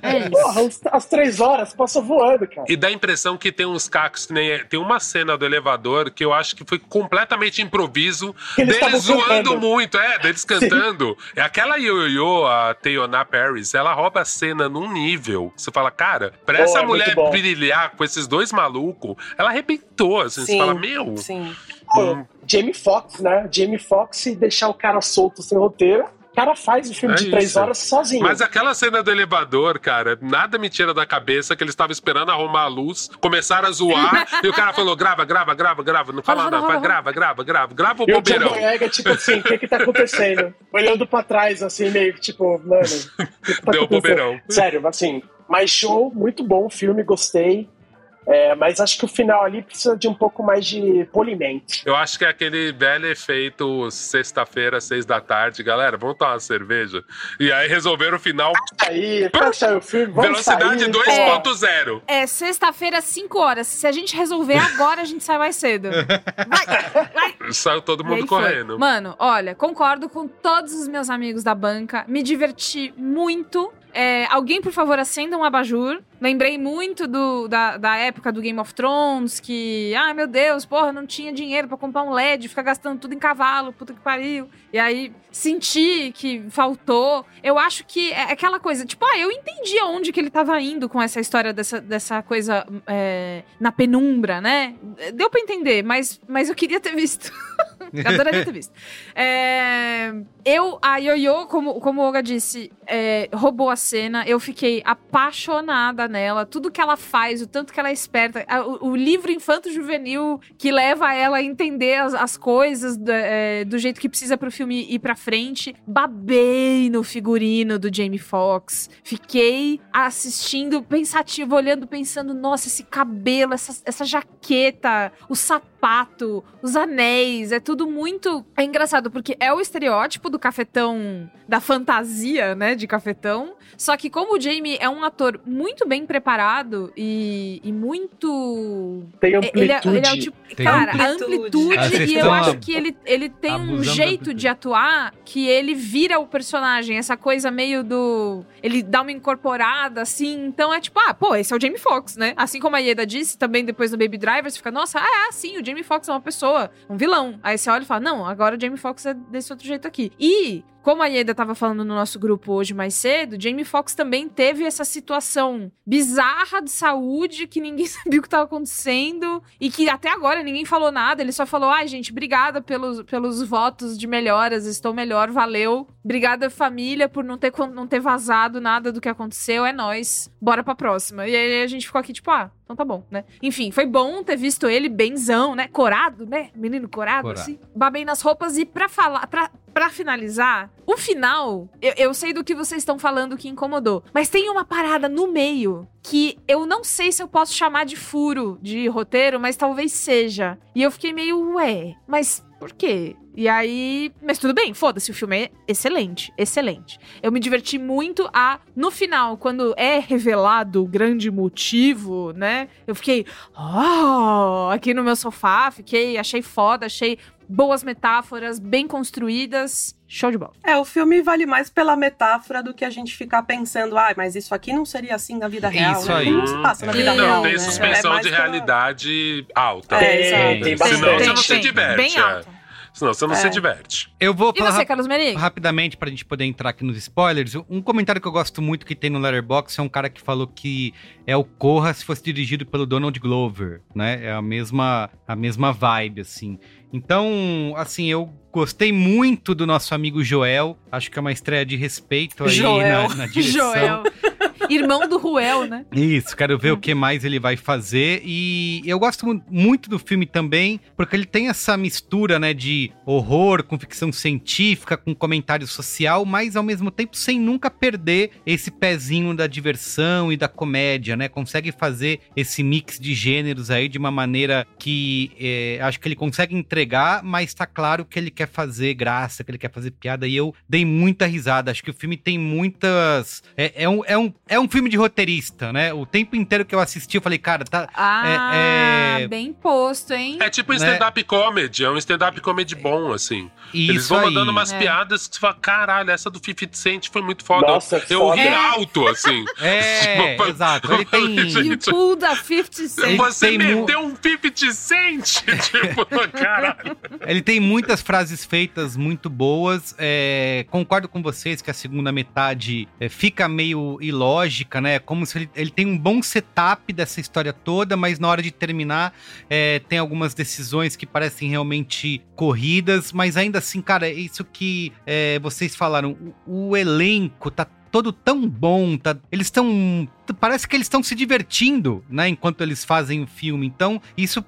É isso. Porra, os- as três horas passam voando, cara. E dá a impressão que tem uns cacos que nem. Tem uma cena do elevador que eu acho que foi completamente improviso. Eles deles zoando cantando. muito, é, deles cantando. É aquela Yo-Yo, a Teyona Paris, ela rouba a cena num nível. Você fala, cara, pra Pô, essa é mulher brilhar com esses dois malucos, ela arrebentou. Assim, você Sim, fala, meu. Sim. Pô, Jamie Foxx, né? Jamie Foxx e deixar o cara solto sem roteiro. O cara faz o filme É de três isso. horas sozinho. Mas aquela cena do elevador, cara, nada me tira da cabeça que eles estavam esperando arrumar a luz, começaram a zoar, e o cara falou: grava, grava, grava, grava, não fala nada, vai, grava, grava, grava, grava o E o John bobeirão. Boyega, tipo assim, o que que tá acontecendo? Olhando pra trás, assim, meio que tipo, mano, o que que tá Deu bobeirão. Sério, assim, mas show, muito bom o filme, gostei. É, mas acho que o final ali precisa de um pouco mais de polimento. Eu acho que é aquele velho efeito sexta-feira, seis da tarde, galera, vamos tomar uma cerveja. E aí resolveram o final Aí, sair o filme, vamos velocidade sair, 2.0. É sexta-feira, 5 horas. Se a gente resolver agora, a gente sai mais cedo. Vai, vai. Saiu todo mundo aí foi. correndo. Mano, olha, concordo com todos os meus amigos da banca. Me diverti muito. É, alguém, por favor, acenda um abajur. Lembrei muito do, da, da época do Game of Thrones, que, ai meu Deus, porra, não tinha dinheiro pra comprar um LED, ficar gastando tudo em cavalo, puta que pariu. E aí senti que faltou. Eu acho que é aquela coisa, tipo, ah, eu entendi aonde que ele tava indo com essa história dessa, dessa coisa é, na penumbra, né? Deu pra entender, mas, mas eu queria ter visto. Adoraria ter visto. É, eu, a Yoyo, como, como o Olga disse, é, roubou a cena. Eu fiquei apaixonada nela. Tudo que ela faz, o tanto que ela é esperta. O, o livro infanto-juvenil que leva ela a entender as, as coisas do, é, do jeito que precisa pro filme ir pra frente. Babei no figurino do Jamie Foxx. Fiquei assistindo, pensativo, olhando, pensando: nossa, esse cabelo, essa, essa jaqueta, o sapato, os anéis, é tudo muito. É engraçado, porque é o estereótipo do cafetão, da fantasia, né, de cafetão. Só que, como o Jamie é um ator muito bem preparado e, e muito. Tem Ele é, amplitude. ele é o tipo. Tem Cara, a amplitude. amplitude, Ah, e eu acho que ele, ele tem um jeito amplitude. de atuar que ele vira o personagem, essa coisa meio do. Ele dá uma incorporada, assim. Então é tipo, ah, pô, esse é o Jamie Foxx, né? Assim como a Ieda disse, também depois do Baby Driver, você fica, nossa, ah, é, sim, o Jamie Foxx é uma pessoa, um vilão. Aí você olha e fala, não, agora o Jamie Foxx é desse outro jeito aqui. E. Como a Ieda tava falando no nosso grupo hoje mais cedo, Jamie Foxx também teve essa situação bizarra de saúde que ninguém sabia o que tava acontecendo e que até agora ninguém falou nada. Ele só falou: ai, gente, obrigada pelos, pelos votos de melhoras, estou melhor, valeu. Obrigada, família, por não ter, não ter vazado nada do que aconteceu. É nóis. Bora pra próxima. E aí a gente ficou aqui, tipo, ah, então tá bom, né? Enfim, foi bom ter visto ele benzão, né? Corado, né? Menino corado, Corado. assim. Babei nas roupas e pra falar, pra, pra finalizar, o final, eu, eu sei do que vocês estão falando que incomodou, mas tem uma parada no meio que eu não sei se eu posso chamar de furo de roteiro, mas talvez seja. E eu fiquei meio, ué, mas por quê? E aí, mas tudo bem, foda-se, o filme é excelente, excelente. Eu me diverti muito a no final, quando é revelado o grande motivo, né? Eu fiquei, oh, aqui no meu sofá, fiquei, achei foda, achei boas metáforas, bem construídas, show de bola. É, o filme vale mais pela metáfora do que a gente ficar pensando, ah, mas isso aqui não seria assim na vida real. Isso né? aí. Não se passa na vida. Não, real. tem né? suspensão É de pela- realidade alta. É, Tem, tem. Senão bastante. você não se tem, diverte. Bem é. Senão você não É. se diverte. Eu vou E falar você, Carlos Merigo? rapidamente pra gente poder entrar aqui nos spoilers. Um comentário que eu gosto muito que tem no Letterboxd é um cara que falou que é o Corra se fosse dirigido pelo Donald Glover, né? É a mesma a mesma vibe assim. Então, assim, eu gostei muito do nosso amigo Joel. Acho que é uma estreia de respeito aí Joel. na, na direção. Joel. Irmão do Ruel, né? Isso, quero ver o que mais ele vai fazer. E eu gosto mu- muito do filme também, porque ele tem essa mistura, né, de horror com ficção científica, com comentário social, mas ao mesmo tempo sem nunca perder esse pezinho da diversão e da comédia, né? Consegue fazer esse mix de gêneros aí de uma maneira que é, acho que ele consegue entregar, mas tá claro que ele quer fazer graça, que ele quer fazer piada. E eu dei muita risada. Acho que o filme tem muitas. É, é um, é, um, é é um filme de roteirista, né? O tempo inteiro que eu assisti, eu falei, cara, tá. Ah, é- é- bem posto, hein? É tipo um Né? stand-up comedy, é um stand-up comedy bom, assim. Eles Isso vão aí. mandando umas É. piadas que você fala, caralho, essa do 50 Cent foi muito foda. Nossa, eu foda. ri É. alto, assim. É, Tipo, exato. Ele tem. You pulled a 50 Cent. Você tem mu- meteu um 50 Cent! tipo, caralho. Ele tem muitas frases feitas muito boas. é, concordo com vocês que a segunda metade é, fica meio ilógica, né? Como se ele, ele tem um bom setup dessa história toda, mas na hora de terminar é, tem algumas decisões que parecem realmente corridas, mas ainda assim, cara, isso que é, vocês falaram, o, o elenco tá todo tão bom, tá, eles estão parece que eles estão se divertindo, né, enquanto eles fazem o filme. Então, isso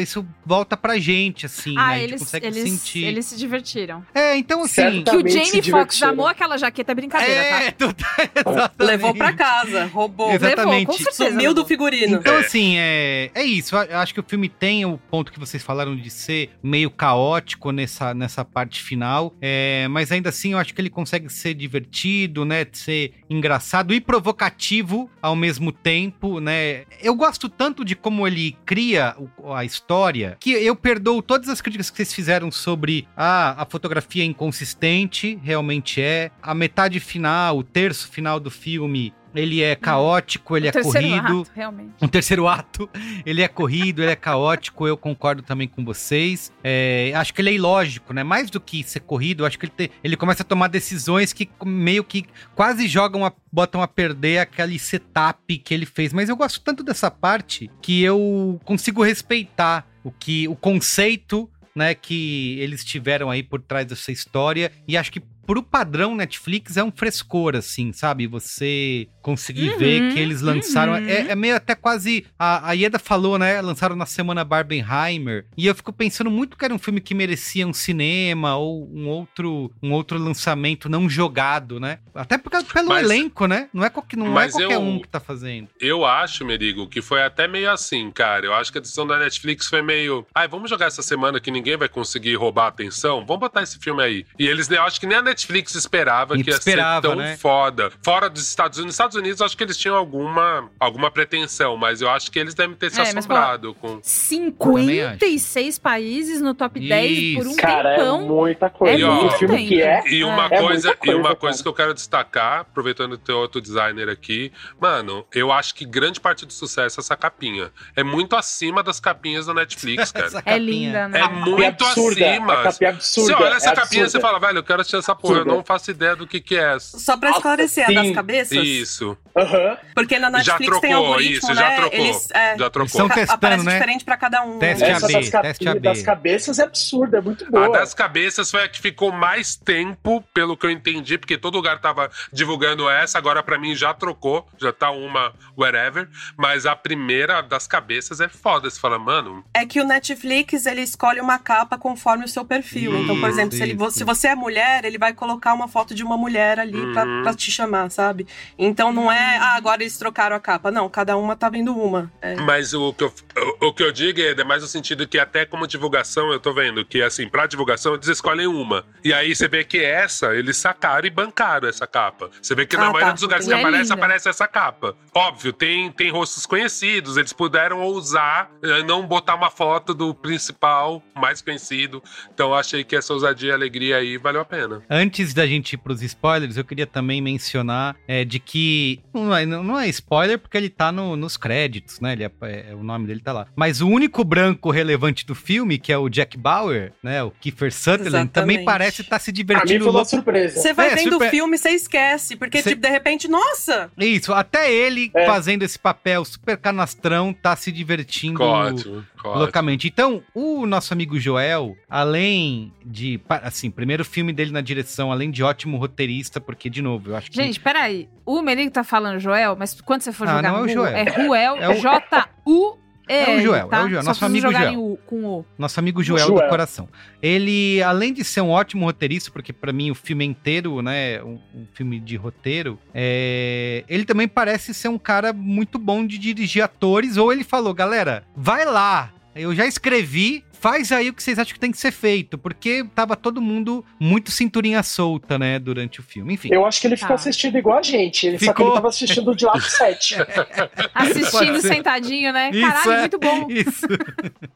isso volta pra gente assim, né? Ah, A gente eles, consegue eles, sentir. eles se divertiram. É, então assim, Certo. Que o Jamie Foxx amou aquela jaqueta é brincadeira, é, tá? tu- exatamente. Levou pra casa, roubou. Exatamente. Levou, com certeza. Sumiu do figurino. Então, assim, é, é isso. Eu acho que o filme tem o ponto que vocês falaram de ser meio caótico nessa, nessa parte final. é, mas ainda assim, eu acho que ele consegue ser divertido, né? de Ser engraçado e provocativo ao mesmo tempo, né? Eu gosto tanto de como ele cria a história que eu perdoo todas as críticas que vocês fizeram sobre ah, a fotografia é inconsistente, realmente é. A metade final, o terço final do filme. Ele é caótico, ele é corrido. ato, realmente. Um terceiro ato, ele é corrido, ele é caótico, eu concordo também com vocês. É, acho que ele é ilógico, né? Mais do que ser corrido, acho que ele, te- ele começa a tomar decisões que meio que quase jogam, a, botam a perder aquele setup que ele fez. Mas eu gosto tanto dessa parte que eu consigo respeitar o que o conceito né, que eles tiveram aí por trás dessa história. E acho que pro padrão Netflix é um frescor, assim, sabe? Você conseguir Uhum, ver que eles lançaram. uhum. É, é meio até quase. A, a Ieda falou, né? Lançaram na semana Barbenheimer. E eu fico pensando muito que era um filme que merecia um cinema ou um outro, um outro lançamento não jogado, né? Até porque, pelo Mas- elenco, né? Não é, qualquer, não é qualquer eu- um que tá fazendo. Eu acho, Merigo, que foi até meio assim, cara. Eu acho que a decisão da Netflix foi meio. Ai, vamos jogar essa semana que ninguém vai conseguir roubar a atenção? Vamos botar esse filme aí. E eles, eu acho que nem a Netflix esperava E que ia esperava, ser tão né? foda. Fora dos Estados Unidos. Nos Estados Unidos, acho que eles tinham alguma, alguma pretensão, mas eu acho que eles devem ter se É, mas, assombrado com. 56 países no top 10 por um Isso. Cara, é tempão. muita coisa. É E um muito filme tempo. que é. E uma É coisa, muita e uma coisa, coisa cara. que eu quero destacar, aproveitando ter outro designer aqui, mano, eu acho que grande parte do sucesso é essa capinha. É muito acima das capinhas da Netflix, cara. É linda, né? É muito absurda, acima. a capinha é absurda, Você olha essa é capinha e você fala, velho, eu quero assistir essa porra, eu não faço ideia do que que é. Só pra esclarecer, a das sim. cabeças. Isso. Aham. Porque na Já Netflix tem trocou, algoritmo, isso, já né? trocou. Eles, é, Já trocou. São testando, aparece né? diferente pra cada um. Teste? Essa AB, das, cap- teste AB. das cabeças é absurda, é muito A boa. das cabeças foi a que ficou mais tempo, pelo que eu entendi, porque todo lugar tava divulgando essa, agora pra mim já trocou, já tá uma wherever, mas a primeira das cabeças é foda. Você fala, mano, É que o Netflix, ele escolhe uma capa conforme o seu perfil. então, por Isso, exemplo, se, ele, se você é mulher, ele vai colocar uma foto de uma mulher ali pra, Uhum. pra te chamar, sabe? Então não é, ah, agora eles trocaram a capa. Não, cada uma tá vendo uma. É. Mas o que, eu, o, o que eu digo é mais no sentido que até como divulgação eu tô vendo que assim, pra divulgação eles escolhem uma. E aí você vê que essa, eles sacaram e bancaram essa capa. Você vê que na Ah, maioria tá. dos lugares que é aparece, linda. aparece essa capa. Óbvio, tem, tem rostos conhecidos, eles puderam ousar eh, não botar uma foto do principal, mais conhecido. Então eu achei que essa ousadia e alegria aí valeu a pena. Antes da gente ir pros spoilers, eu queria também mencionar é, de que. Não é, não é spoiler porque ele tá no- nos créditos, né? Ele é- é- o nome dele tá lá. Mas o único branco relevante do filme, que é o Jack Bauer, né? O Kiefer Sutherland, também Exatamente. parece estar se Pra mim divertindo foi uma surpresa. Você vai É, vendo o filme e você esquece. Porque, Cê- tipo, de repente, nossa! Isso, até ele É. fazendo esse papel super canastrão tá se divertindo Ótimo, ótimo. loucamente. Então, o nosso amigo Joel, além de, assim, primeiro filme dele na direção, além de ótimo roteirista, porque, de novo, eu acho que... Gente, peraí. O Merigo tá falando Joel, mas quando você for Ah, jogar não é o Joel. é Ruel, É o- J-U... É o Joel, tá? é o Joel, Só nosso amigo Joel. U, com O. Nosso amigo Joel, Joel. do coração. Ele, além de ser um ótimo roteirista, porque pra mim o filme é inteiro, né, um, um filme de roteiro, é, ele também parece ser um cara muito bom de dirigir atores, ou ele falou, galera, vai lá, eu já escrevi. Faz aí o que vocês acham que tem que ser feito, porque tava todo mundo muito cinturinha solta, né, durante o filme. Enfim. Eu acho que ele ficou Tá. assistindo igual a gente. Ele, Só que Ficou. ele tava assistindo de lado 7. Assistindo sentadinho, né? Isso, Caralho, é. muito bom. Isso.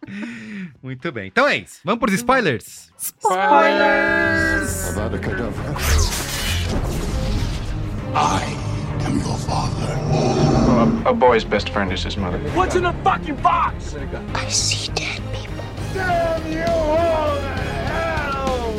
muito bem. Então é isso. Vamos pros spoilers? Avada Kedavra. I am your father. A boy's best friend is his mother. What's in the fucking box? I see dead people. Damn you all to hell!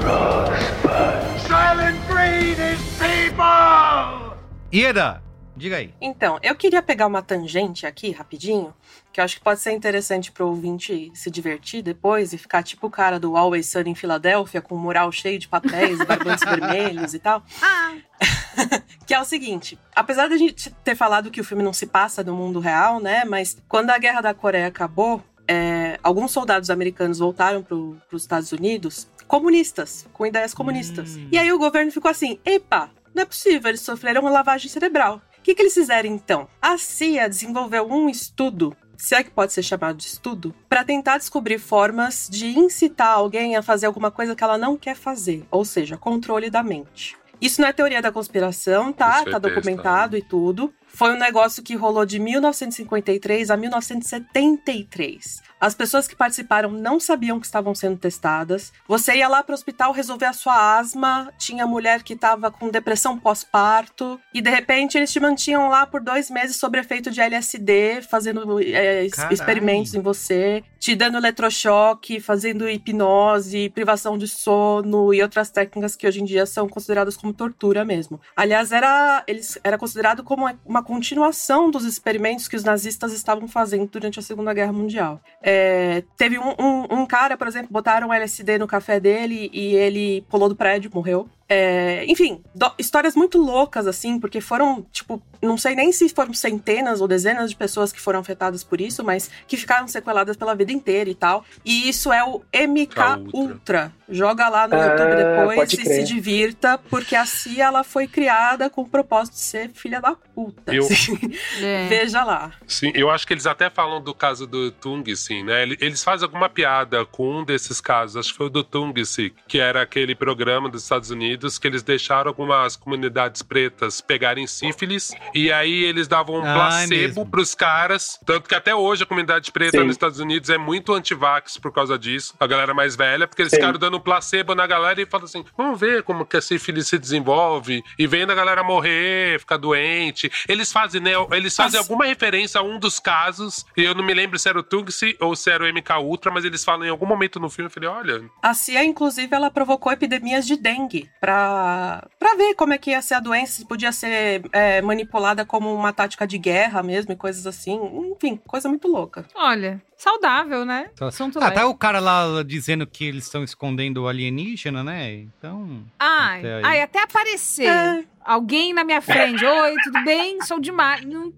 Rosebud. Silent Green is people! Ieda. Diga aí. Então, eu queria pegar uma tangente aqui, rapidinho, que eu acho que pode ser interessante pro ouvinte se divertir depois e ficar tipo o cara do Always Sunny em Filadélfia, com um mural cheio de papéis e barbantes vermelhos e tal. Ah, Que é o seguinte, apesar da gente ter falado que o filme não se passa no mundo real, né? Mas quando a Guerra da Coreia acabou, é, alguns soldados americanos voltaram para os Estados Unidos comunistas, com ideias comunistas. Hum. E aí o governo ficou assim: epa, não é possível, eles sofreram uma lavagem cerebral. O que, que eles fizeram então? A CIA desenvolveu um estudo. Se é que pode ser chamado de estudo, para tentar descobrir formas de incitar alguém a fazer alguma coisa que ela não quer fazer, ou seja, controle da mente. Isso não é teoria da conspiração, tá? Tá certeza. documentado e tudo. Foi um negócio que rolou de 1953 a 1973. As pessoas que participaram não sabiam que estavam sendo testadas. Você ia lá para o hospital resolver a sua asma, tinha mulher que estava com depressão pós-parto, e de repente eles te mantinham lá por dois meses sob efeito de LSD, fazendo é, experimentos em você, te dando eletrochoque, fazendo hipnose, privação de sono e outras técnicas que hoje em dia são consideradas como tortura mesmo. Aliás, era, eles, era considerado como uma continuação dos experimentos que os nazistas estavam fazendo durante a Segunda Guerra Mundial. É, teve um, um- um cara, por exemplo, botaram LSD no café dele e ele pulou do prédio, morreu. É, enfim, do- histórias muito loucas, assim, porque foram, tipo, não sei nem se foram centenas ou dezenas de pessoas que foram afetadas por isso, mas que ficaram sequeladas pela vida inteira e tal. E isso é o MK Ultra. Ultra. Joga lá no Ah, YouTube depois e crer. se divirta, porque a CIA ela foi criada com o propósito de ser filha da puta. Eu- assim. é. Veja lá. Sim, eu acho que eles até falam do caso do Tungsi, né? Ele- Eles fazem alguma piada com um desses casos, acho que foi o do Tungsi, que era aquele programa dos Estados Unidos que eles deixaram algumas comunidades pretas pegarem sífilis e aí eles davam um Ah, é placebo mesmo. pros caras. Tanto que até hoje a comunidade preta Sim. nos Estados Unidos é muito anti-vax por causa disso, a galera mais velha, porque eles Sim. ficaram dando placebo na galera e falam assim: vamos ver como que a sífilis se desenvolve e vendo a galera morrer, ficar doente. Eles fazem, né? Eles fazem Nossa. alguma referência a um dos casos, e eu não me lembro se era o Tungsi ou se era o MK Ultra, mas eles falam em algum momento no filme, eu falei, olha, A CIA, inclusive, ela provocou epidemias de dengue pra, pra ver como é que ia ser a doença, se podia ser é, manipulada como uma tática de guerra mesmo e coisas assim. Enfim, coisa muito louca. Olha, saudável, né? Só- Assunto Ah, leve. tá o cara lá dizendo que eles estão escondendo o alienígena, né? Então. Ai, Até aí. ai, até aparecer É. alguém na minha frente. Oi, tudo bem? Sou demais. Não...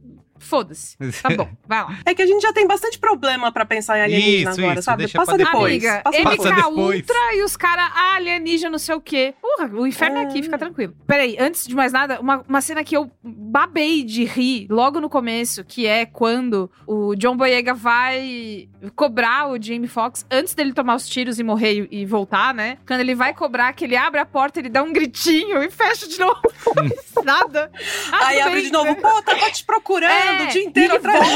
Foda-se. Tá bom, vai lá. É que a gente já tem bastante problema pra pensar em alienígena Isso, agora, isso, sabe? deixa Passa depois. Amiga, passa Passa depois. MK depois. Ultra e os caras ah, alienígena, não sei o quê. Porra, o inferno é aqui, fica tranquilo. Peraí, antes de mais nada, uma, uma cena que eu babei de rir logo no começo, que é quando o John Boyega vai cobrar o Jamie Foxx antes dele tomar os tiros e morrer e, e voltar, né? Quando ele vai cobrar, que ele abre a porta, ele dá um gritinho e fecha de novo. Nada. Ah, Aí tudo abre bem, de novo, né? pô, tava te procurando É, o dia inteiro atrás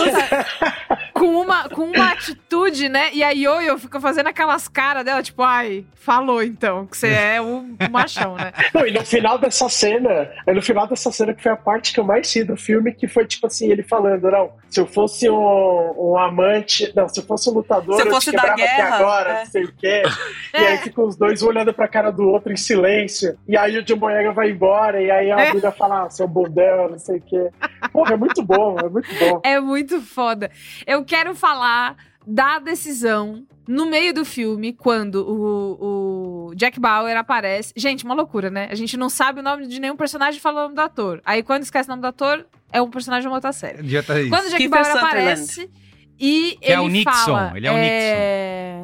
com uma, com uma atitude, né? E a Yoyo fica fazendo aquelas caras dela, tipo, ai, falou então, que você é o machão, né? Não, e no final dessa cena, é no final dessa cena que foi a parte que eu mais ri do filme, que foi tipo assim, ele falando, não, se eu fosse um, um amante, não, se eu fosse um lutador, Se eu eu fosse te da guerra, agora, é. não sei o quê. E É. aí ficam os dois olhando pra cara do outro em silêncio. E aí o John Boyega vai embora, e aí a É. mulher fala, ah, seu bundão, não sei o quê. Porra, é muito bom, é muito bom. É muito foda. Eu quero falar da decisão no meio do filme, quando o, o Jack Bauer aparece. Gente, uma loucura, né? A gente não sabe o nome de nenhum personagem e fala o nome do ator. Aí quando esquece o nome do ator, é um personagem de uma outra série. Já tá isso. Quando o Jack Kiefer Bauer Sutherland. aparece e Que é ele o Nixon, fala, ele é o é,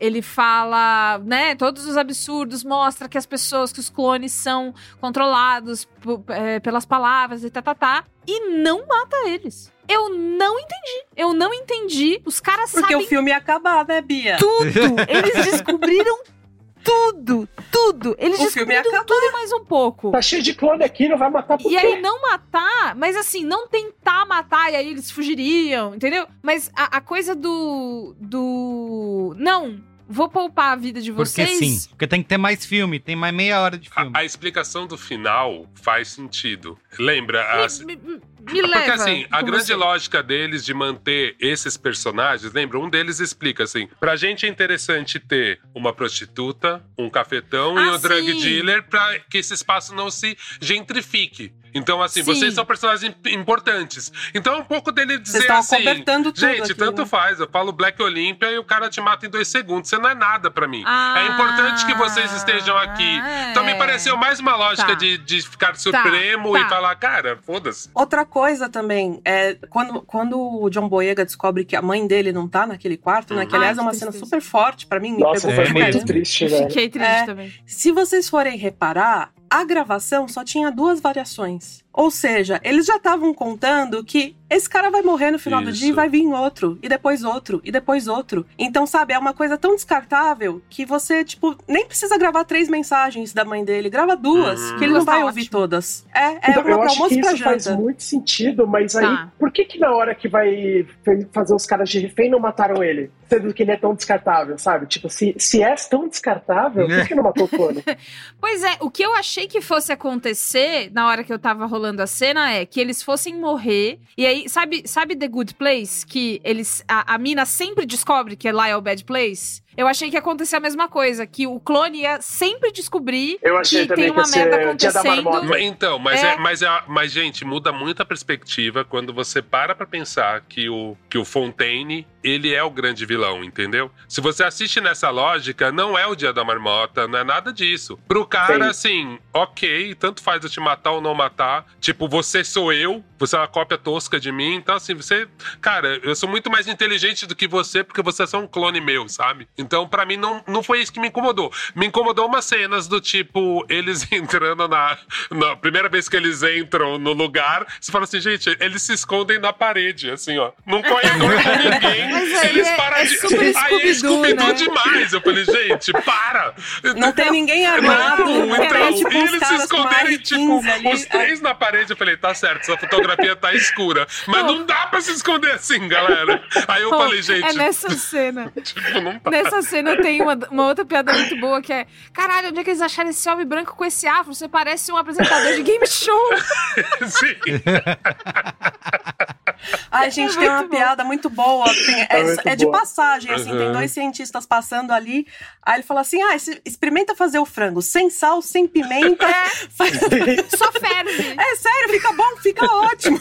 Ele fala, né, todos os absurdos, mostra que as pessoas, que os clones são controlados é, pelas palavras e tá, tá, tá, e não mata eles. Eu não entendi. Eu não entendi. Os caras Porque sabem o filme ia acabar, né, Bia? tudo. Eles descobriram tudo, tudo. Eles O descobriram tudo e mais um pouco. Tá cheio de clone aqui, não vai matar por E quê? aí não matar, mas assim, não tentar matar e aí eles fugiriam, entendeu? Mas a, a coisa do. do. Não, vou poupar a vida de Porque vocês. sim. Porque tem que ter mais filme, tem mais meia hora de filme. A, a explicação do final faz sentido. Lembra? as- Me, me- me Porque leva. assim, a grande você. lógica deles de manter esses personagens, lembra? Um deles explica assim: pra gente é interessante ter uma prostituta, um cafetão e Ah, um drug sim. dealer pra que esse espaço não se gentrifique. Então, assim, Sim. vocês são personagens imp- importantes. Então é um pouco dele dizer assim. acobertando tudo Gente, aqui, tanto né?" faz. Eu falo Black Olympia e o cara te mata em dois segundos. Você não é nada pra mim. Ah, é importante que vocês estejam aqui. Então me é. pareceu mais uma lógica Tá. de, de ficar supremo tá. e falar, cara, foda-se. Outra coisa também, é quando, quando o John Boyega descobre que a mãe dele não tá naquele quarto, né? Que Ai, aliás é que uma cena super forte pra mim, me Nossa, pegou foi É, muito triste, velho. Fiquei triste É. também. Se vocês forem reparar, a gravação só tinha duas variações. Ou seja, eles já estavam contando que esse cara vai morrer no final do Isso. dia e vai vir outro, e depois outro, e depois outro. Então, sabe, é uma coisa tão descartável que você, tipo, nem precisa gravar três mensagens da mãe dele, grava duas, Uhum. que ele não tá vai ouvir ótimo. todas. É, é Então, uma eu pra acho que almoço isso faz muito sentido, mas aí, Tá. por que que na hora que vai fazer os caras de refém não mataram ele? Sendo que ele é tão descartável, sabe? Tipo, se, se é tão descartável, por que não matou o clone? Pois é, o que eu achei que fosse acontecer na hora que eu tava rolando a cena é que eles fossem morrer. E aí, sabe, sabe The Good Place? Que eles. A, a mina sempre descobre que lá é o Bad Place? Eu achei que ia acontecer a mesma coisa, que o clone ia sempre descobrir Eu achei que tem que uma ser merda acontecendo. Marmota. Mas, Então, mas, É. é. mas, é- mas, gente, muda muito a perspectiva quando você para pra pensar que o, que o Fontaine, ele é o grande vilão, entendeu? Se você assiste nessa lógica, não é o dia da marmota, não é nada disso. Pro cara, assim, ok, tanto faz eu te matar ou não matar. Tipo, você sou eu, você é uma cópia tosca de mim. Então, assim, você. Cara, eu sou muito mais inteligente do que você, porque você é só um clone meu, sabe? Então, pra mim, não, não foi isso que me incomodou. Me incomodou umas cenas do tipo, eles entrando na. Na primeira vez que eles entram no lugar, você fala assim, gente, eles se escondem na parede, assim, ó. Num corredor com ninguém. Mas aí eles é- param é de. super aí é Scooby-Doo né? demais. Eu falei, gente, para! Não tem ninguém armado. Não, então, e eles se esconderem, tipo, 15 ali. os três na parede. Eu falei, tá certo, essa fotografia tá escura. Mas não dá pra se esconder assim, galera. Aí eu Pô, falei, gente, É nessa cena. tipo, não tá. Nessa cena tem uma, uma outra piada muito boa que é: Caralho, onde é que eles acharam esse homem branco com esse afro? Você parece um apresentador de game show. Sim. Ai, gente, É tem uma bom. piada muito boa. tem- é, É muito é de boa. passagem, assim. Tem Uhum. dois cientistas passando ali. Aí ele fala assim: ah, experimenta fazer o frango sem sal, sem pimenta. Faz- Só ferve. É sério, fica bom, fica ótimo.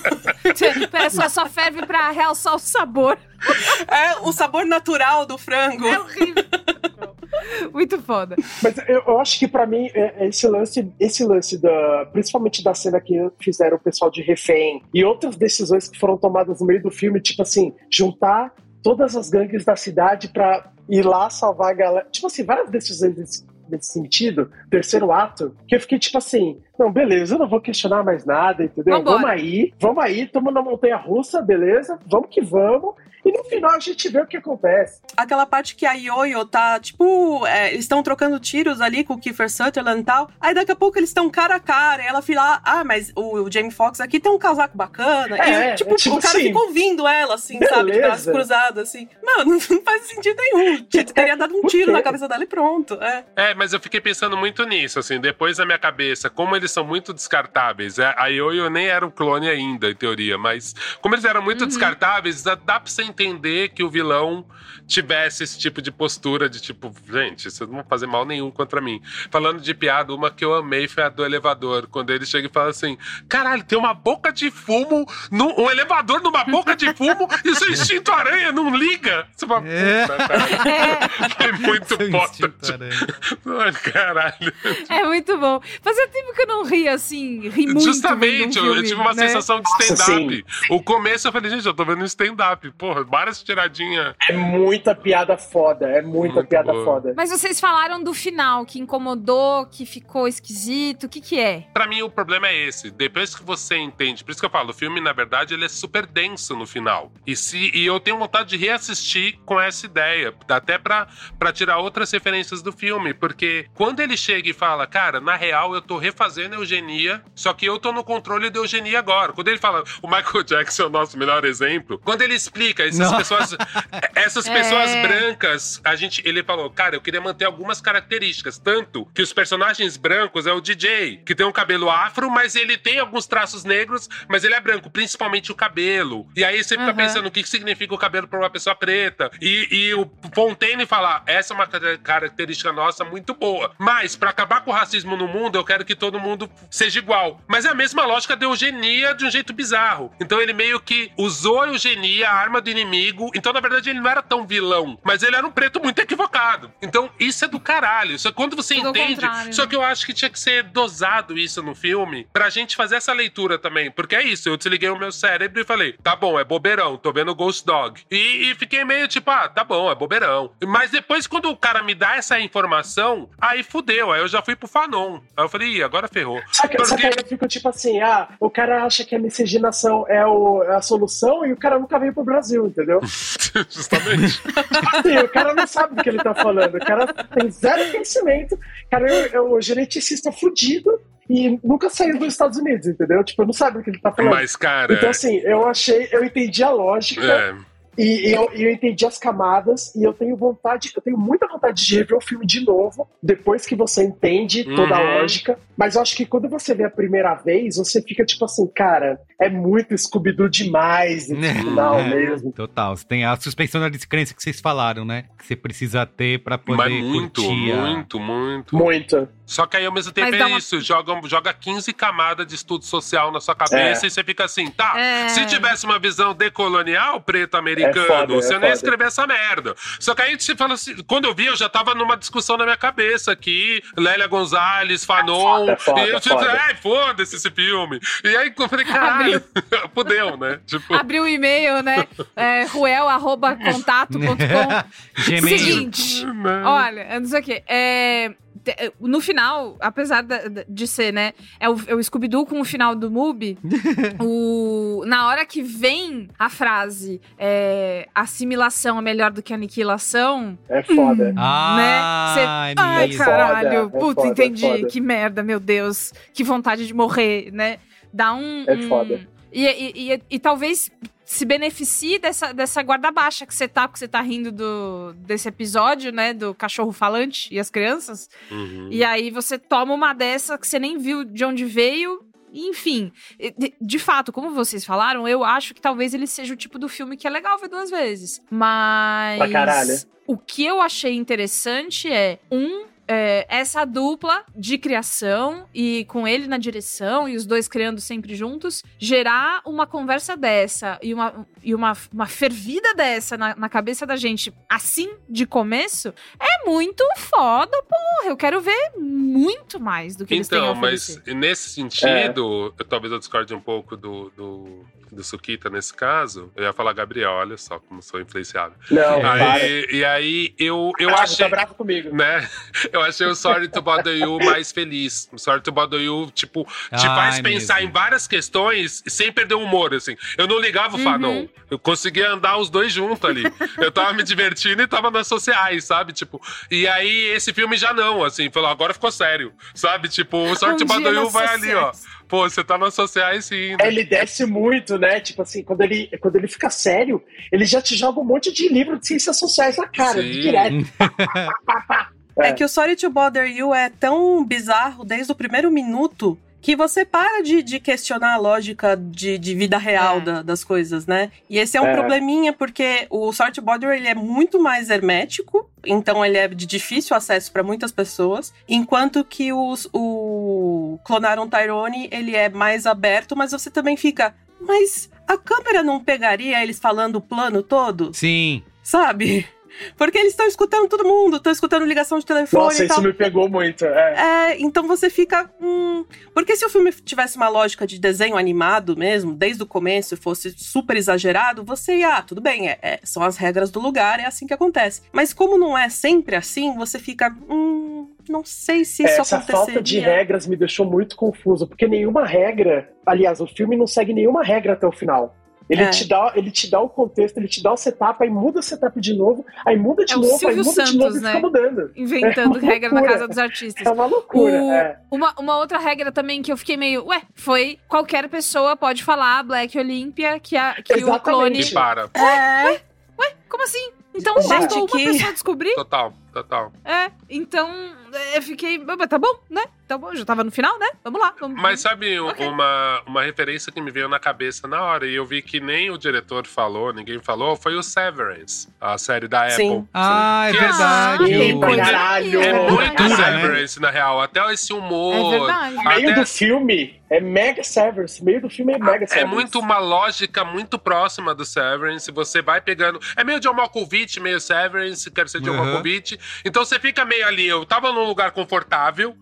Pera, só, só ferve pra realçar o sabor. É o sabor natural do frango. É horrível. Muito foda. Mas eu, eu acho que pra mim, é- é esse lance, esse lance da. Principalmente da cena que fizeram o pessoal de refém e outras decisões que foram tomadas no meio do filme, tipo assim, juntar todas as gangues da cidade pra ir lá salvar a galera. Tipo assim, várias decisões nesse, nesse sentido, terceiro ato, que eu fiquei tipo assim, não, beleza, eu não vou questionar mais nada, entendeu? Vambora. Vamos aí, vamos aí, estamos na montanha russa, beleza? Vamos que vamos. E no final a gente vê o que acontece. Aquela parte que a Yoyo tá, tipo, é, eles estão trocando tiros ali com o Kiefer Sutherland e tal. Aí daqui a pouco eles estão cara a cara. E ela fala, ah, mas o, o Jamie Foxx aqui tem um casaco bacana. É, e tipo, é tipo o cara assim, fica ouvindo ela, assim, sabe? De beleza. braços cruzados, assim. Mano, não faz sentido nenhum. Teria dado um tiro na cabeça dela e pronto. É. É, mas eu fiquei pensando muito nisso, assim, depois na minha cabeça, como eles são muito descartáveis. é, A Yoyo nem era um clone ainda, em teoria, mas como eles eram muito descartáveis, dá, dá pra você entender que o vilão tivesse esse tipo de postura de tipo, gente, vocês não vão fazer mal nenhum contra mim. Falando de piada, uma que eu amei foi a do elevador, quando ele chega e fala assim: caralho, tem uma boca de fumo, num- um elevador numa boca de fumo e o seu instinto aranha não liga. Você fala, É. puta, cara. Foi muito Seu foda. instinto aranha. Ai, caralho. É muito bom. Fazia tempo que eu não ri assim, ri muito. Justamente, um eu, eu filme, tive uma né? sensação de stand-up. O começo eu falei, gente, eu tô vendo um stand-up. Porra, várias tiradinhas. É muita piada foda, é muita Muito piada boa. foda. Mas vocês falaram do final, que incomodou, que ficou esquisito. O que que é? Pra mim, o problema é esse. Depois que você entende, por isso que eu falo, o filme, na verdade, ele é super denso no final. E, se, e eu tenho vontade de reassistir com essa ideia, até pra, pra tirar outras referências do filme. Porque quando ele chega e fala, cara, na real, eu tô refazendo a eugenia, só que eu tô no controle da eugenia agora. Quando ele fala, o Michael Jackson é o nosso melhor exemplo, quando ele explica, essas Não. pessoas, essas É. pessoas brancas, a gente, ele falou, cara, eu queria manter algumas características, tanto que os personagens brancos é o DJ, que tem um cabelo afro, mas ele tem alguns traços negros, mas ele é branco, principalmente o cabelo. E aí você fica Aham. pensando o que significa o cabelo para uma pessoa preta. E, e o Fontaine fala, essa é uma car- característica nossa muito boa. Mas para acabar com o racismo no mundo, eu quero que todo mundo seja igual. Mas é a mesma lógica da eugenia de um jeito bizarro. Então ele meio que usou a eugenia, a arma do inimigo. Então, na verdade, ele não era tão vilão, mas ele era um preto muito equivocado. Então, isso é do caralho. Só que quando você Tudo entende. Só né? que eu acho que tinha que ser dosado isso no filme pra gente fazer essa leitura também. Porque é isso, eu desliguei o meu cérebro e falei, tá bom, é bobeirão, tô vendo Ghost Dog. E, e fiquei meio tipo, ah, tá bom, é bobeirão. Mas depois, quando o cara me dá essa informação, aí fudeu. Aí eu já fui pro Fanon. Aí eu falei, ih, agora ferrou. Só que, só que aí eu fico tipo assim, ah, o cara acha que a miscigenação é, o- é a solução e o cara nunca veio pro Brasil, entendeu? Justamente. Assim, o cara não sabe do que ele tá falando. O cara tem zero conhecimento. O cara é o geneticista fudido e nunca saiu dos Estados Unidos, entendeu? Tipo, não sabe do que ele tá falando. Mas, cara. Então, assim, eu achei, eu entendi a lógica. é. E eu, eu entendi as camadas e eu tenho vontade, eu tenho muita vontade de rever o filme de novo, depois que você entende toda a Uhum. lógica. Mas eu acho que quando você vê a primeira vez, você fica tipo assim, cara, é muito Scooby-Doo demais esse final É, mesmo. Total. Você tem a suspensão da descrença que vocês falaram, né? Que você precisa ter pra poder Mas muito, curtir. a- muito, muito. Muito. Só que aí ao mesmo tempo Mas é uma- isso, joga, joga 15 camadas de estudo social na sua cabeça É. e você fica assim, tá, É. se tivesse uma visão decolonial preto americano, É foda, você é não ia foda. escrever essa merda. Só que aí você fala assim, quando eu vi, eu já tava numa discussão na minha cabeça aqui, Lélia Gonzalez, Fanon, É foda, e eu é tipo, foda. ai, foda-se esse filme. E aí eu falei, caralho, fudeu, né? Tipo, Abriu o e-mail, né? É, ruel.contato.com. Gmail. Seguinte, né? olha, eu não sei o quê. É, no final, apesar de ser, né? É o, é o Scooby-Doo com o final do MUBI. o, na hora que vem a frase é, assimilação é melhor do que aniquilação, É foda. Ah, né? Cê- é Ai, mesmo. caralho. É foda, é Puta, foda, é entendi. Que merda, meu Deus. Que vontade de morrer, né? Dá um. É um- foda. E, e, e, e talvez se beneficie dessa, dessa guarda baixa que você tá, porque você tá rindo do, desse episódio, né? Do cachorro falante e as crianças. uhum. E aí você toma uma dessa que você nem viu de onde veio. Enfim, de, de fato, como vocês falaram, eu acho que talvez ele seja o tipo do filme que é legal ver duas vezes. Mas. Pra caralho. O que eu achei interessante é, um, é, essa dupla de criação e com ele na direção e os dois criando sempre juntos, gerar uma conversa dessa e uma, e uma, uma fervida dessa na, na cabeça da gente, assim, de começo, é muito foda, porra. Eu quero ver muito mais do que eles têm a Então, mas nesse sentido, eu, talvez eu discorde um pouco do, do, do Sukita nesse caso. Eu ia falar Gabriel, olha só como sou influenciável. Não. Aí, e aí eu, eu Ah, achei. Tá bravo comigo. Né? Eu achei o Sorry to Bother You mais feliz. O Sorry to Bother You, tipo, te faz é pensar mesmo. em várias questões sem perder o humor, assim. Eu não ligava o Uhum. Fanon. Eu conseguia andar os dois juntos ali. Eu tava me divertindo e tava nas sociais, sabe? Tipo, e aí esse filme já não, assim, falou, agora ficou sério, sabe? Tipo, o Sorry Um to Bother You vai ali, ó. Pô, você tá nas sociais sim. É, Ele desce muito, né? Tipo assim, quando ele, quando ele fica sério, ele já te joga um monte de livro de ciências sociais na cara, Sim. direto. É que o Sorry to Bother You é tão bizarro desde o primeiro minuto que você para de, de questionar a lógica de, de vida real É. da- das coisas, né? E esse é um É. probleminha, porque o Sorry to Bother ele é muito mais hermético, então ele é de difícil acesso para muitas pessoas, enquanto que os, o Clonaram Tyrone ele é mais aberto, mas você também fica... Mas a câmera não pegaria eles falando o plano todo? Sim. Sabe? Porque eles estão escutando todo mundo, estão escutando ligação de telefone Nossa, isso me pegou muito. É. É, então você fica. Hum... Porque se o filme tivesse uma lógica de desenho animado mesmo, desde o começo, fosse super exagerado, você ia, ah, tudo bem, é, é, são as regras do lugar, é assim que acontece. Mas como não é sempre assim, você fica. Hum, não sei se isso Essa aconteceria. falta de regras me deixou muito confuso, porque nenhuma regra. Aliás, o filme não segue nenhuma regra até o final. Ele, É. te dá, ele te dá o contexto, ele te dá o setup, aí muda o setup de novo, aí muda de É o novo, aí Silvio muda de novo Santos, e né? fica mudando. Inventando É regra na loucura. casa dos artistas. É uma loucura, O- é. Uma, uma outra regra também que eu fiquei meio, ué, foi qualquer pessoa pode falar Black Olympia que, a, que o clone. E para. É, Como assim? Então Gente, bastou uma que- pessoa descobrir? Total, total. É, então é, eu fiquei. "Mas Tá bom, né? Tá bom, já tava no final, né? Vamos lá. Vamos, Mas sabe um- uma, uma referência que me veio na cabeça na hora, e eu vi que nem o diretor falou, ninguém falou, foi o Severance, a série da Sim. Apple. Ah, é Que- verdade. tem o- coisa- Caralho! É É muito. Dura, né? Severance, na real. Até esse humor. É verdade. O meio até- do filme é mega Severance. Meio do filme é mega É Severance. muito uma lógica muito próxima do Severance. Você vai pegando. É meio John Malkovich, meio Severance, quero ser John Uhum. Malkovich. Então você fica meio ali. Eu tava num lugar confortável.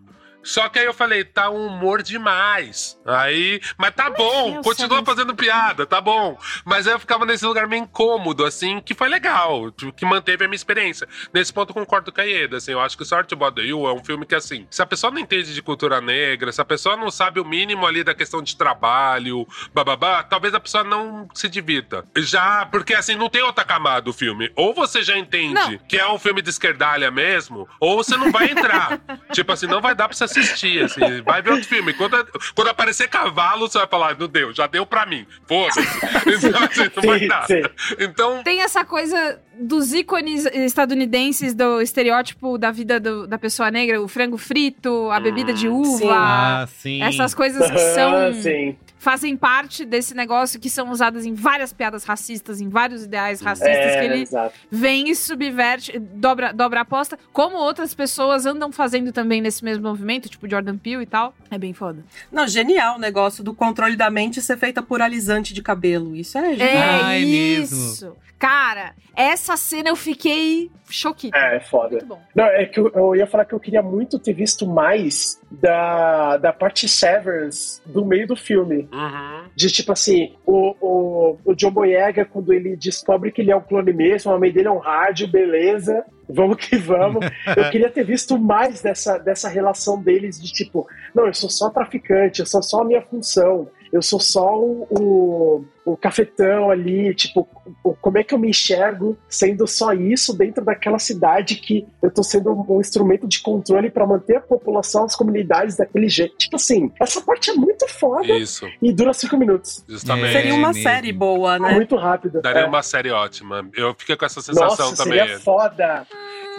Só que aí eu falei, tá um humor demais. Aí, mas tá bom, é o continua Severance? fazendo piada, tá bom. Mas aí eu ficava nesse lugar meio incômodo, assim, que foi legal, que manteve a minha experiência. Nesse ponto eu concordo com a Ieda, assim, eu acho que Sorte About You é um filme que, assim, se a pessoa não entende de cultura negra, se a pessoa não sabe o mínimo ali da questão de trabalho, bababá, talvez a pessoa não se divirta. Já, porque assim, não tem outra camada o filme. Ou você já entende Não. que é um filme de esquerdalha mesmo, ou você não vai entrar. tipo assim, não vai dar pra você assistir, assim, vai ver outro filme. Quando, quando aparecer cavalo, você vai falar, não deu, já deu pra mim. Foda-se. Então, assim, não vai dar. Então, Tem essa coisa dos ícones estadunidenses do estereótipo da vida do- da pessoa negra, o frango frito, a bebida de uva. sim. Ah, sim. Essas coisas que são Ah, sim. fazem parte desse negócio que são usadas em várias piadas racistas, em vários ideais racistas que É, ele exato. vem e subverte, dobra, dobra a aposta, como outras pessoas andam fazendo também nesse mesmo movimento, tipo Jordan Peele e tal. É bem foda. Não, genial o negócio do controle da mente ser feita por alisante de cabelo. Isso é genial. É Ah, é isso. Cara, essa cena eu fiquei choquita. É, é foda. Muito bom. Não, é que eu, eu ia falar que eu queria muito ter visto mais da, da parte Severance do meio do filme. uhum. De tipo assim, o, o, o John Boyega, quando ele descobre que ele é um clone mesmo, a mãe dele é um rádio, beleza, vamos que vamos. Eu queria ter visto mais dessa, dessa relação deles de tipo, não, eu sou só traficante, eu sou só a minha função, eu sou só o, o, o cafetão ali, tipo, o- como é que eu me enxergo sendo só isso dentro daquela cidade que eu tô sendo um, um instrumento de controle para manter a população, as comunidades daquele jeito. Tipo assim, essa parte é muito foda Isso, e dura cinco minutos. justamente. Seria uma série boa, né? Muito rápido. Daria É. uma série ótima. Eu fiquei com essa sensação Nossa, também. seria foda.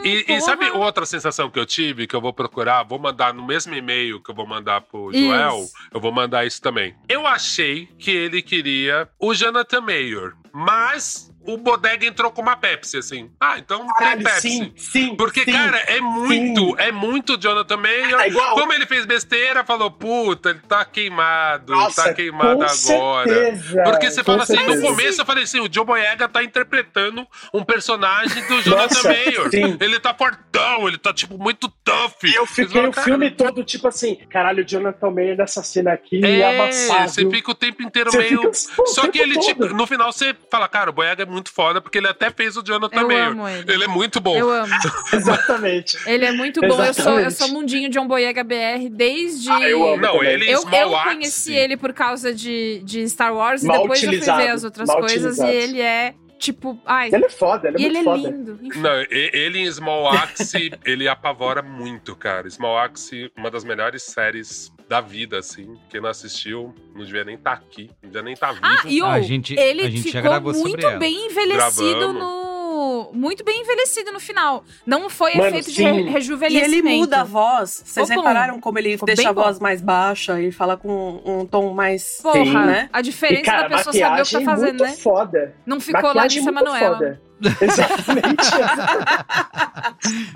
E, e sabe outra sensação que eu tive, que eu vou procurar? Vou mandar no mesmo e-mail que eu vou mandar pro Isso. Joel, eu vou mandar isso também. Eu achei que ele queria o Jonathan Mayer, mas o Bodega entrou com uma Pepsi, assim. Ah, então tem Caralho, Pepsi. sim, sim. Porque, sim. cara, é muito, sim. é muito Jonathan Mayer. É igual. Como ele fez besteira, falou, puta, ele tá queimado, Nossa, tá queimado agora. certeza, Porque você com fala assim, no certeza. começo eu falei assim, o Joe Boyega tá interpretando um personagem do Jonathan Nossa, Mayer. sim. Ele tá fortão, ele tá, tipo, muito tough. E eu fiquei o Cara, filme todo, tipo assim, caralho, o Jonathan Mayer nessa cena aqui, É, amassado. você fica o tempo inteiro Você meio. fica o Só que ele, todo. tipo, no final você fala, cara, o Boyega é muito foda, porque ele até fez o Jonathan Eu Mayer. amo ele. é muito bom. Eu amo. Exatamente. Ele é muito bom. Eu sou, eu sou Mundinho John Boyega BR desde. Ah, eu amo. Não, ele Eu, Small eu Axe. conheci ele por causa de, de Star Wars Mal e depois eu fui ver as outras mal coisas utilizado. e ele é tipo. Ai, Ele é foda, ele é e ele muito é lindo. Não, ele em Small Axe, ele apavora muito, cara. Small Axe, uma das melhores séries da vida, assim. Quem não assistiu, não devia nem estar aqui, não devia nem estar vivo. Ah, e o, A gente- ele a gente ficou muito bem envelhecido Gravamos. no. Muito bem envelhecido no final. Não foi Mano, efeito de sim. re E rejuvenescimento. ele muda a voz. Vocês Ficou bom. repararam como ele Ficou deixa a voz bom. mais baixa e fala com um tom mais. Porra, Sim, né? a diferença E, cara, da pessoa saber o que tá maquiagem fazendo, muito né? foda. Não ficou lá Maquiagem Larissa muito Manoela. foda. Exatamente.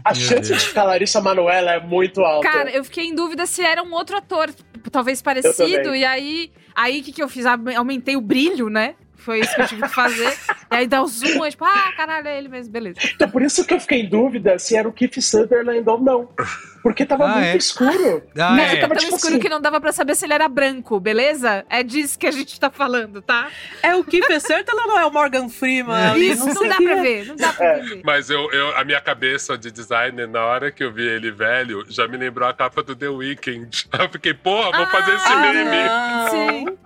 a chance de ficar Larissa Manoela é muito alta. Cara, eu fiquei em dúvida se era um outro ator, talvez parecido, e aí, aí o que, que eu fiz? Aumentei o brilho, né? Foi isso que eu tive que fazer. E aí dá o zoom, é tipo, ah, caralho, é ele mesmo, beleza. Então, por isso que eu fiquei em dúvida se era o Keith Sutherland ou não. Porque tava Ah, muito é? escuro. Ah, Não, é. tava tão tipo escuro assim- que não dava pra saber se ele era branco, beleza? É disso que a gente tá falando, tá? É o Kiefer Sutherland ou não é o Morgan Freeman? ali? Isso, não, sei dá pra é. ver, não dá pra entender. Mas eu, eu- a minha cabeça de designer, na hora que eu vi ele velho, já me lembrou a capa do The Weeknd. Eu fiquei, porra, vou fazer esse Ah, meme. não. Sim.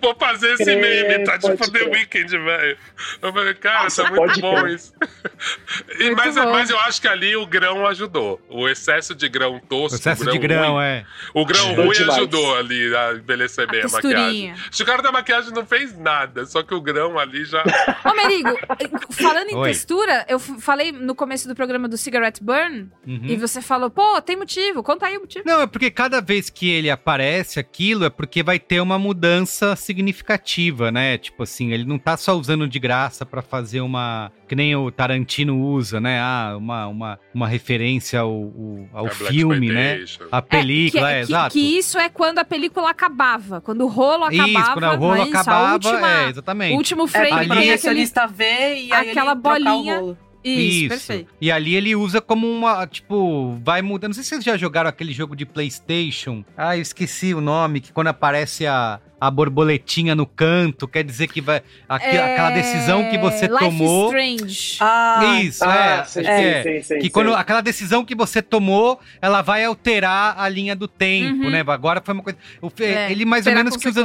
Vou fazer esse meme. Tá tipo The. Weeknd, velho. Eu falei, cara, tá muito bom crer. isso. E, Muito mas, bom. mas eu acho que ali o grão ajudou. O excesso de grão tosco. Processo o de grão, ruim, é. O grão ruim demais. ajudou ali a envelhecer bem a, texturinha. maquiagem. O cara da maquiagem não fez nada, só que o grão ali já. Ô, Merigo, falando em Oi. textura, eu falei no começo do programa do Cigarette Burn, Uhum. e você falou, pô, tem motivo, conta aí o motivo. Não, é porque cada vez que ele aparece aquilo é porque vai ter uma mudança significativa, né? Tipo assim, ele não tá só usando de graça pra fazer uma. Que nem o Tarantino usa, né? Ah, uma, uma, uma referência ao, ao, ao A Black filme, né? A película, é, que, que- exato. que isso é quando a película acabava, quando o rolo acabava. Isso, quando o rolo é isso? acabava, a última, é, exatamente. O último É frame pra Ali- tem aquele... ver e aí aquela bolinha. rolo. Isso, perfeito. E ali ele usa como uma, tipo, vai mudando. Não sei se vocês já jogaram aquele jogo de PlayStation. Ah, eu esqueci o nome, que quando aparece a, a borboletinha no canto, quer dizer que vai. É, Aquela decisão que você Life tomou. Strange. Ah, Isso, Ah, é. sim, é. sim, sim, que sim. quando aquela decisão que você tomou, ela vai alterar a linha do tempo, Uhum. né? Agora foi uma coisa. É, ele mais ou menos que usa.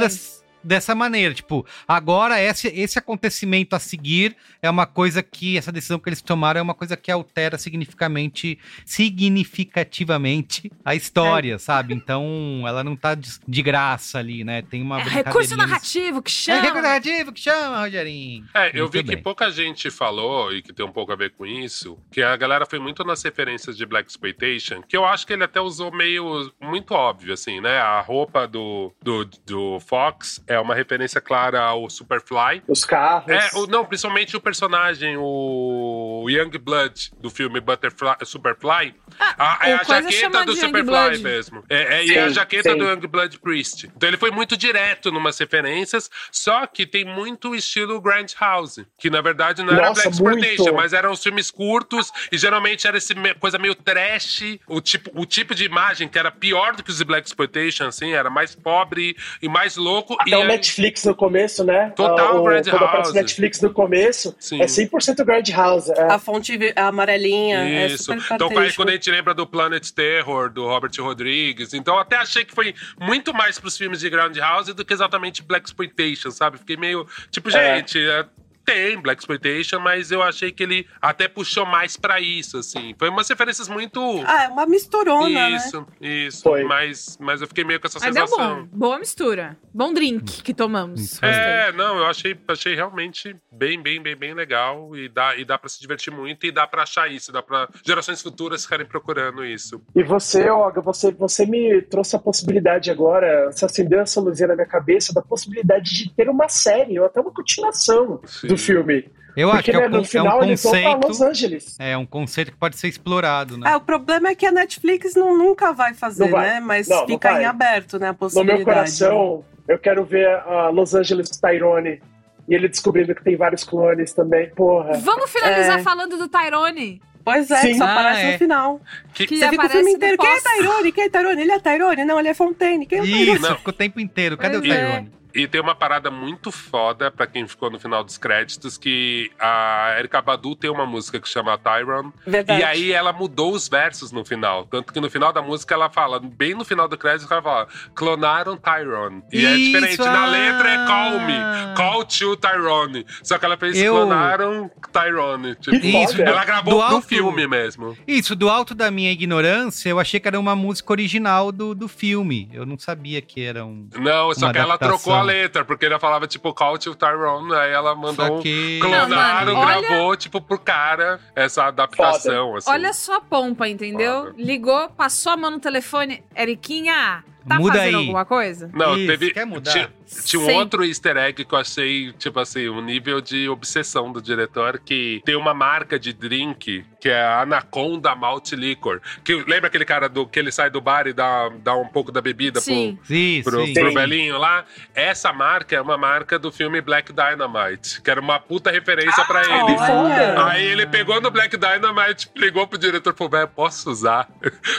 Des- dessa maneira. Tipo, agora esse, esse acontecimento a seguir é uma coisa que. Essa decisão que eles tomaram é uma coisa que altera significativamente, significativamente a história, sabe? Então ela não tá de, de graça ali, né? Tem uma. É recurso narrativo que É chama. recurso narrativo que chama, Rogerinho. É, eu Muito vi que bem. pouca gente falou, e que tem um pouco a ver com isso, que a galera foi muito nas referências de Black Exploitation, que eu acho que ele até usou meio, muito óbvio, assim, né? A roupa do, do, do Fox é uma referência clara ao Superfly. Os carros. É, o- não, principalmente o personagem, o Young Blood do filme Butterfly, Superfly. a, é a jaqueta do Superfly Youngblood. mesmo. É, é, e é a Sim, jaqueta sim. do Young Blood Priest. Então ele foi muito direto numas referências, só que tem muito estilo Grand House, que na verdade não era Nossa, Black Exploitation, mas eram os filmes curtos e geralmente era essa coisa meio trash, o tipo, o tipo de imagem que era pior do que os Black Exploitation, assim, era mais pobre e mais louco. Até e o Netflix no começo, né? Total Ah, o, Grand Quando House. o Netflix no começo, Sim. é 100% Grand House. É. A fonte amarelinha é Isso. super Então, quando a gente lembra do Planet Terror, do Robert Rodrigues, então eu até achei que foi muito mais pros filmes de Groundhouse do que exatamente Black Exploitation, sabe? Fiquei meio. Tipo, É. gente. é, Tem Black Exploitation, mas eu achei que ele até puxou mais pra isso, assim. Foi umas referências muito. Ah, é uma misturona, né? isso, isso. Foi. Mas, mas eu fiquei meio com essa Mas deu sensação. bom. Boa mistura. Bom drink que tomamos. É, não, eu achei, achei realmente bem, bem, bem, bem legal e dá, e dá para se divertir muito e dá pra achar isso, dá pra gerações futuras ficarem procurando isso. E você, Olga, você, você me trouxe a possibilidade agora, você acendeu essa luzinha na minha cabeça, da possibilidade de ter uma série ou até uma continuação Sim. do filme. Eu acho Porque que é né, um, no é final um vão pra Los conceito. Angeles. É um conceito que pode ser explorado, né? Ah, o problema é que a Netflix não, nunca vai fazer, Não vai. né? Mas Não, não fica vai. em aberto, né? A No possibilidade. meu coração, eu quero ver a Los Angeles Tyrone e ele descobrindo que tem vários clones também. Porra. Vamos finalizar É. falando do Tyrone. Pois é, Sim. só Ah, aparece é. no final. Que- Que Você fica o filme no inteiro. Quem é. Tyrone? Quem é Tyrone? Ele é Tyrone? Não, ele é Fontaine. Quem é o Tyrone? Isso, Não. ficou o tempo inteiro. Cadê Pois o é. Tyrone? E tem uma parada muito foda pra quem ficou no final dos créditos, que a Erika Badu tem uma música que chama Tyron. Verdade. E aí ela mudou os versos no final. Tanto que no final da música ela fala, bem no final do crédito, ela fala, clonaram Tyron. E é Isso, diferente. Na ah! letra é call me, call to Tyrone. Só que ela fez Eu- clonaram Tyrone. Tipo, Isso, ela gravou do alto- filme mesmo. Isso, do alto da minha ignorância, eu achei que era uma música original do, do filme. Eu não sabia que era um. Não, só que ela adaptação. trocou a letra, porque ele falava, tipo, call to Tyrone, aí ela mandou um clonaram, Não, mano, gravou, tipo, pro cara essa adaptação, assim. Olha só a pompa, entendeu? Foda. Ligou, passou a mão no telefone. Eriquinha, tá Muda fazendo aí. alguma coisa? Não, Isso, teve. quer mudar? Ti- Tinha um Sim. outro easter egg que eu achei, tipo assim, um nível de obsessão do diretor, que tem uma marca de drink, que é a Anaconda Malt Liquor. Que, lembra aquele cara do que ele sai do bar e dá, dá um pouco da bebida Sim. Sim, pro, sim. pro Sim. velhinho lá? Essa marca é uma marca do filme Black Dynamite, que era uma puta referência pra ele. olha. Aí ele pegou no Black Dynamite, ligou pro diretor e falou, velho, posso usar?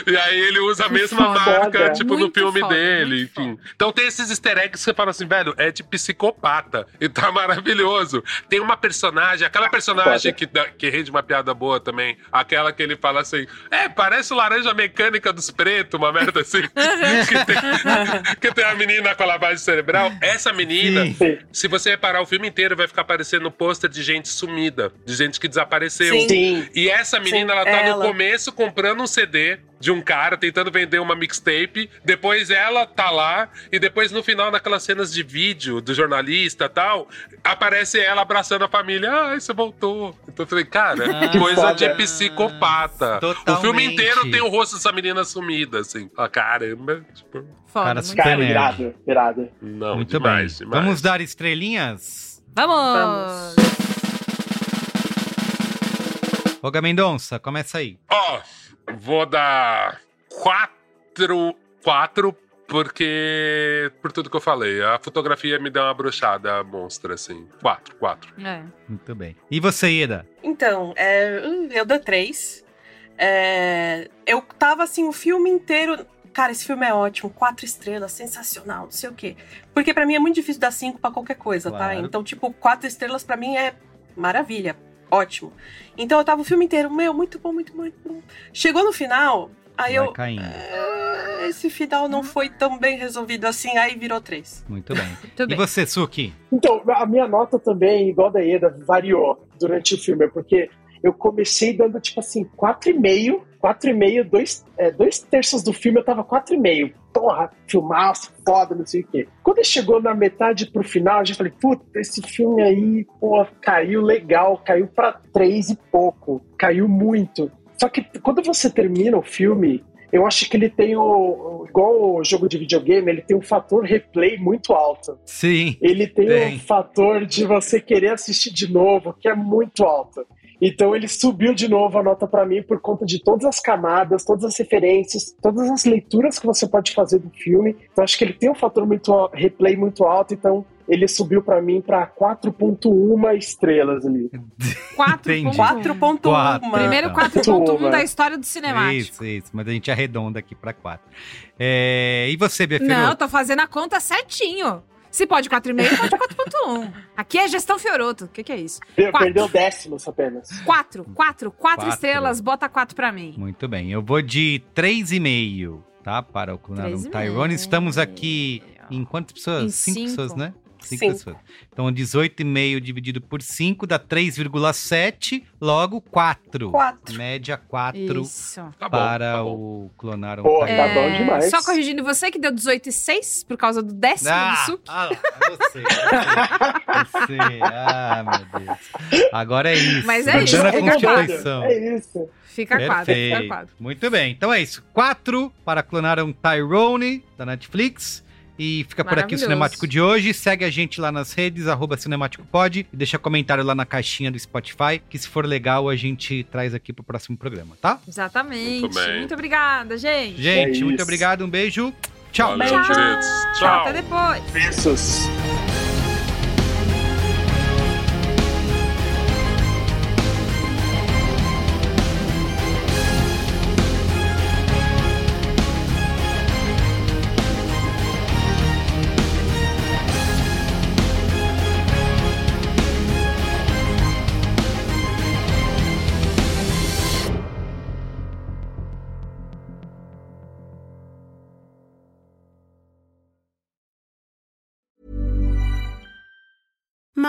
E aí ele usa a mesma foda. marca, tipo, no Muito filme foda, dele, muito enfim. Então tem esses easter eggs que você fala assim, velho, é de psicopata. E tá maravilhoso. Tem uma personagem, aquela personagem que, que rende uma piada boa também, aquela que ele fala assim, é, parece o laranja mecânica dos pretos, uma merda assim. que, tem, que tem a menina com a lavagem cerebral. Essa menina, Sim. Sim. se você reparar o filme inteiro, vai ficar aparecendo pôster de gente sumida, de gente que desapareceu. Sim. Sim. E essa menina, Sim, ela tá ela. no começo comprando um CD de um cara tentando vender uma mixtape. Depois ela tá lá. E depois, no final, naquelas cenas de vídeo do jornalista e tal, aparece ela abraçando a família. Ai, você voltou. Então eu falei, cara, Ah, coisa foda. de psicopata. O filme Totalmente. inteiro tem o rosto dessa menina sumida, assim. Ah, caramba. Tipo, Foda, Cara, muito super Cara, nerd. irado, irado. não, Muito demais, bem. demais. Vamos dar estrelinhas? Vamos! Vamos. Olga Mendonça, começa aí. Ó, vou dar quatro, quatro, porque por tudo que eu falei, a fotografia me deu uma bruxada monstra, assim. Quatro, quatro. É. Muito bem. E você, Ida? Então, é, hum, eu dou três. É, eu tava assim o filme inteiro. Cara, esse filme é ótimo, quatro estrelas, sensacional, não sei o quê. Porque pra mim é muito difícil dar cinco pra qualquer coisa, tá? Claro. Então, tipo, quatro estrelas pra mim é maravilha, ótimo. Então eu tava o filme inteiro, meu, muito bom, muito bom, muito bom. Chegou no final, aí Vai eu. caindo. "Ah, Esse final não foi tão bem resolvido assim, aí virou três. Muito bem. Muito E bem. você, Suki? Então, a minha nota também, igual a da Eda, variou durante o filme, porque eu comecei dando, tipo assim, 4,5, 4,5, dois, é, dois terços do filme eu tava 4,5. Porra, filmaço, foda, não sei o quê. Quando chegou na metade pro final, eu já falei, puta, esse filme aí, pô, caiu legal, caiu pra três e pouco, caiu muito. Só que quando você termina o filme, eu acho que ele tem o. o- Igual o jogo de videogame, ele tem um fator replay muito alto. Sim. Ele tem, Tem. um fator de você querer assistir de novo, que é muito alto. Então ele subiu de novo a nota pra mim por conta de todas as camadas, todas as referências, todas as leituras que você pode fazer do filme. Então acho que ele tem um fator muito replay muito alto, então ele subiu pra mim pra 4.1 estrelas ali. 4.1. Entendi. 4.1. Quatro. Primeiro Tá. 4.1 Toma. da história do cinemático. Isso, isso. Mas a gente arredonda aqui pra 4. É... E você, Bia Fiorotto? Não, eu tô fazendo a conta certinho. Se pode 4,5, pode 4,1. Aqui é gestão Fioroto. O que, que é isso? Per- Quatro. Perdeu décimos apenas. 4, 4, 4 Quatro. estrelas, bota 4 pra mim. Muito bem. Eu vou de 3,5, tá? Para o e Tyrone. Estamos aqui em quantas pessoas? Em cinco, cinco. pessoas, né? Cinco, Cinco. pessoas. Então, 18,5 dividido por 5 dá 3,7, logo 4. Quatro. Média 4 Isso. Tá bom, para tá bom. o Clonaram Pô, Tyrone. tá bom demais. Só corrigindo você, que deu 18,6 por causa do décimo Ah, do Suki. ah, você, você, você. Ah, meu Deus. Agora é isso. Mas é isso, é. Constituição. É isso. Fica 4, fica. 4. Muito bem. Então é isso. Quatro para Clonaram Tyrone, da Netflix. E fica por aqui o. Cinemático de hoje. Segue a gente lá nas redes, arroba CinemáticoPod. E deixa comentário lá na caixinha do Spotify, que se for legal a gente traz aqui pro próximo programa, tá? Exatamente. Muito Muito, bem. obrigada, gente. Gente, É muito obrigado, um beijo. Tchau. Valeu, Tchau. queridos. Tchau. Até depois. Beijos.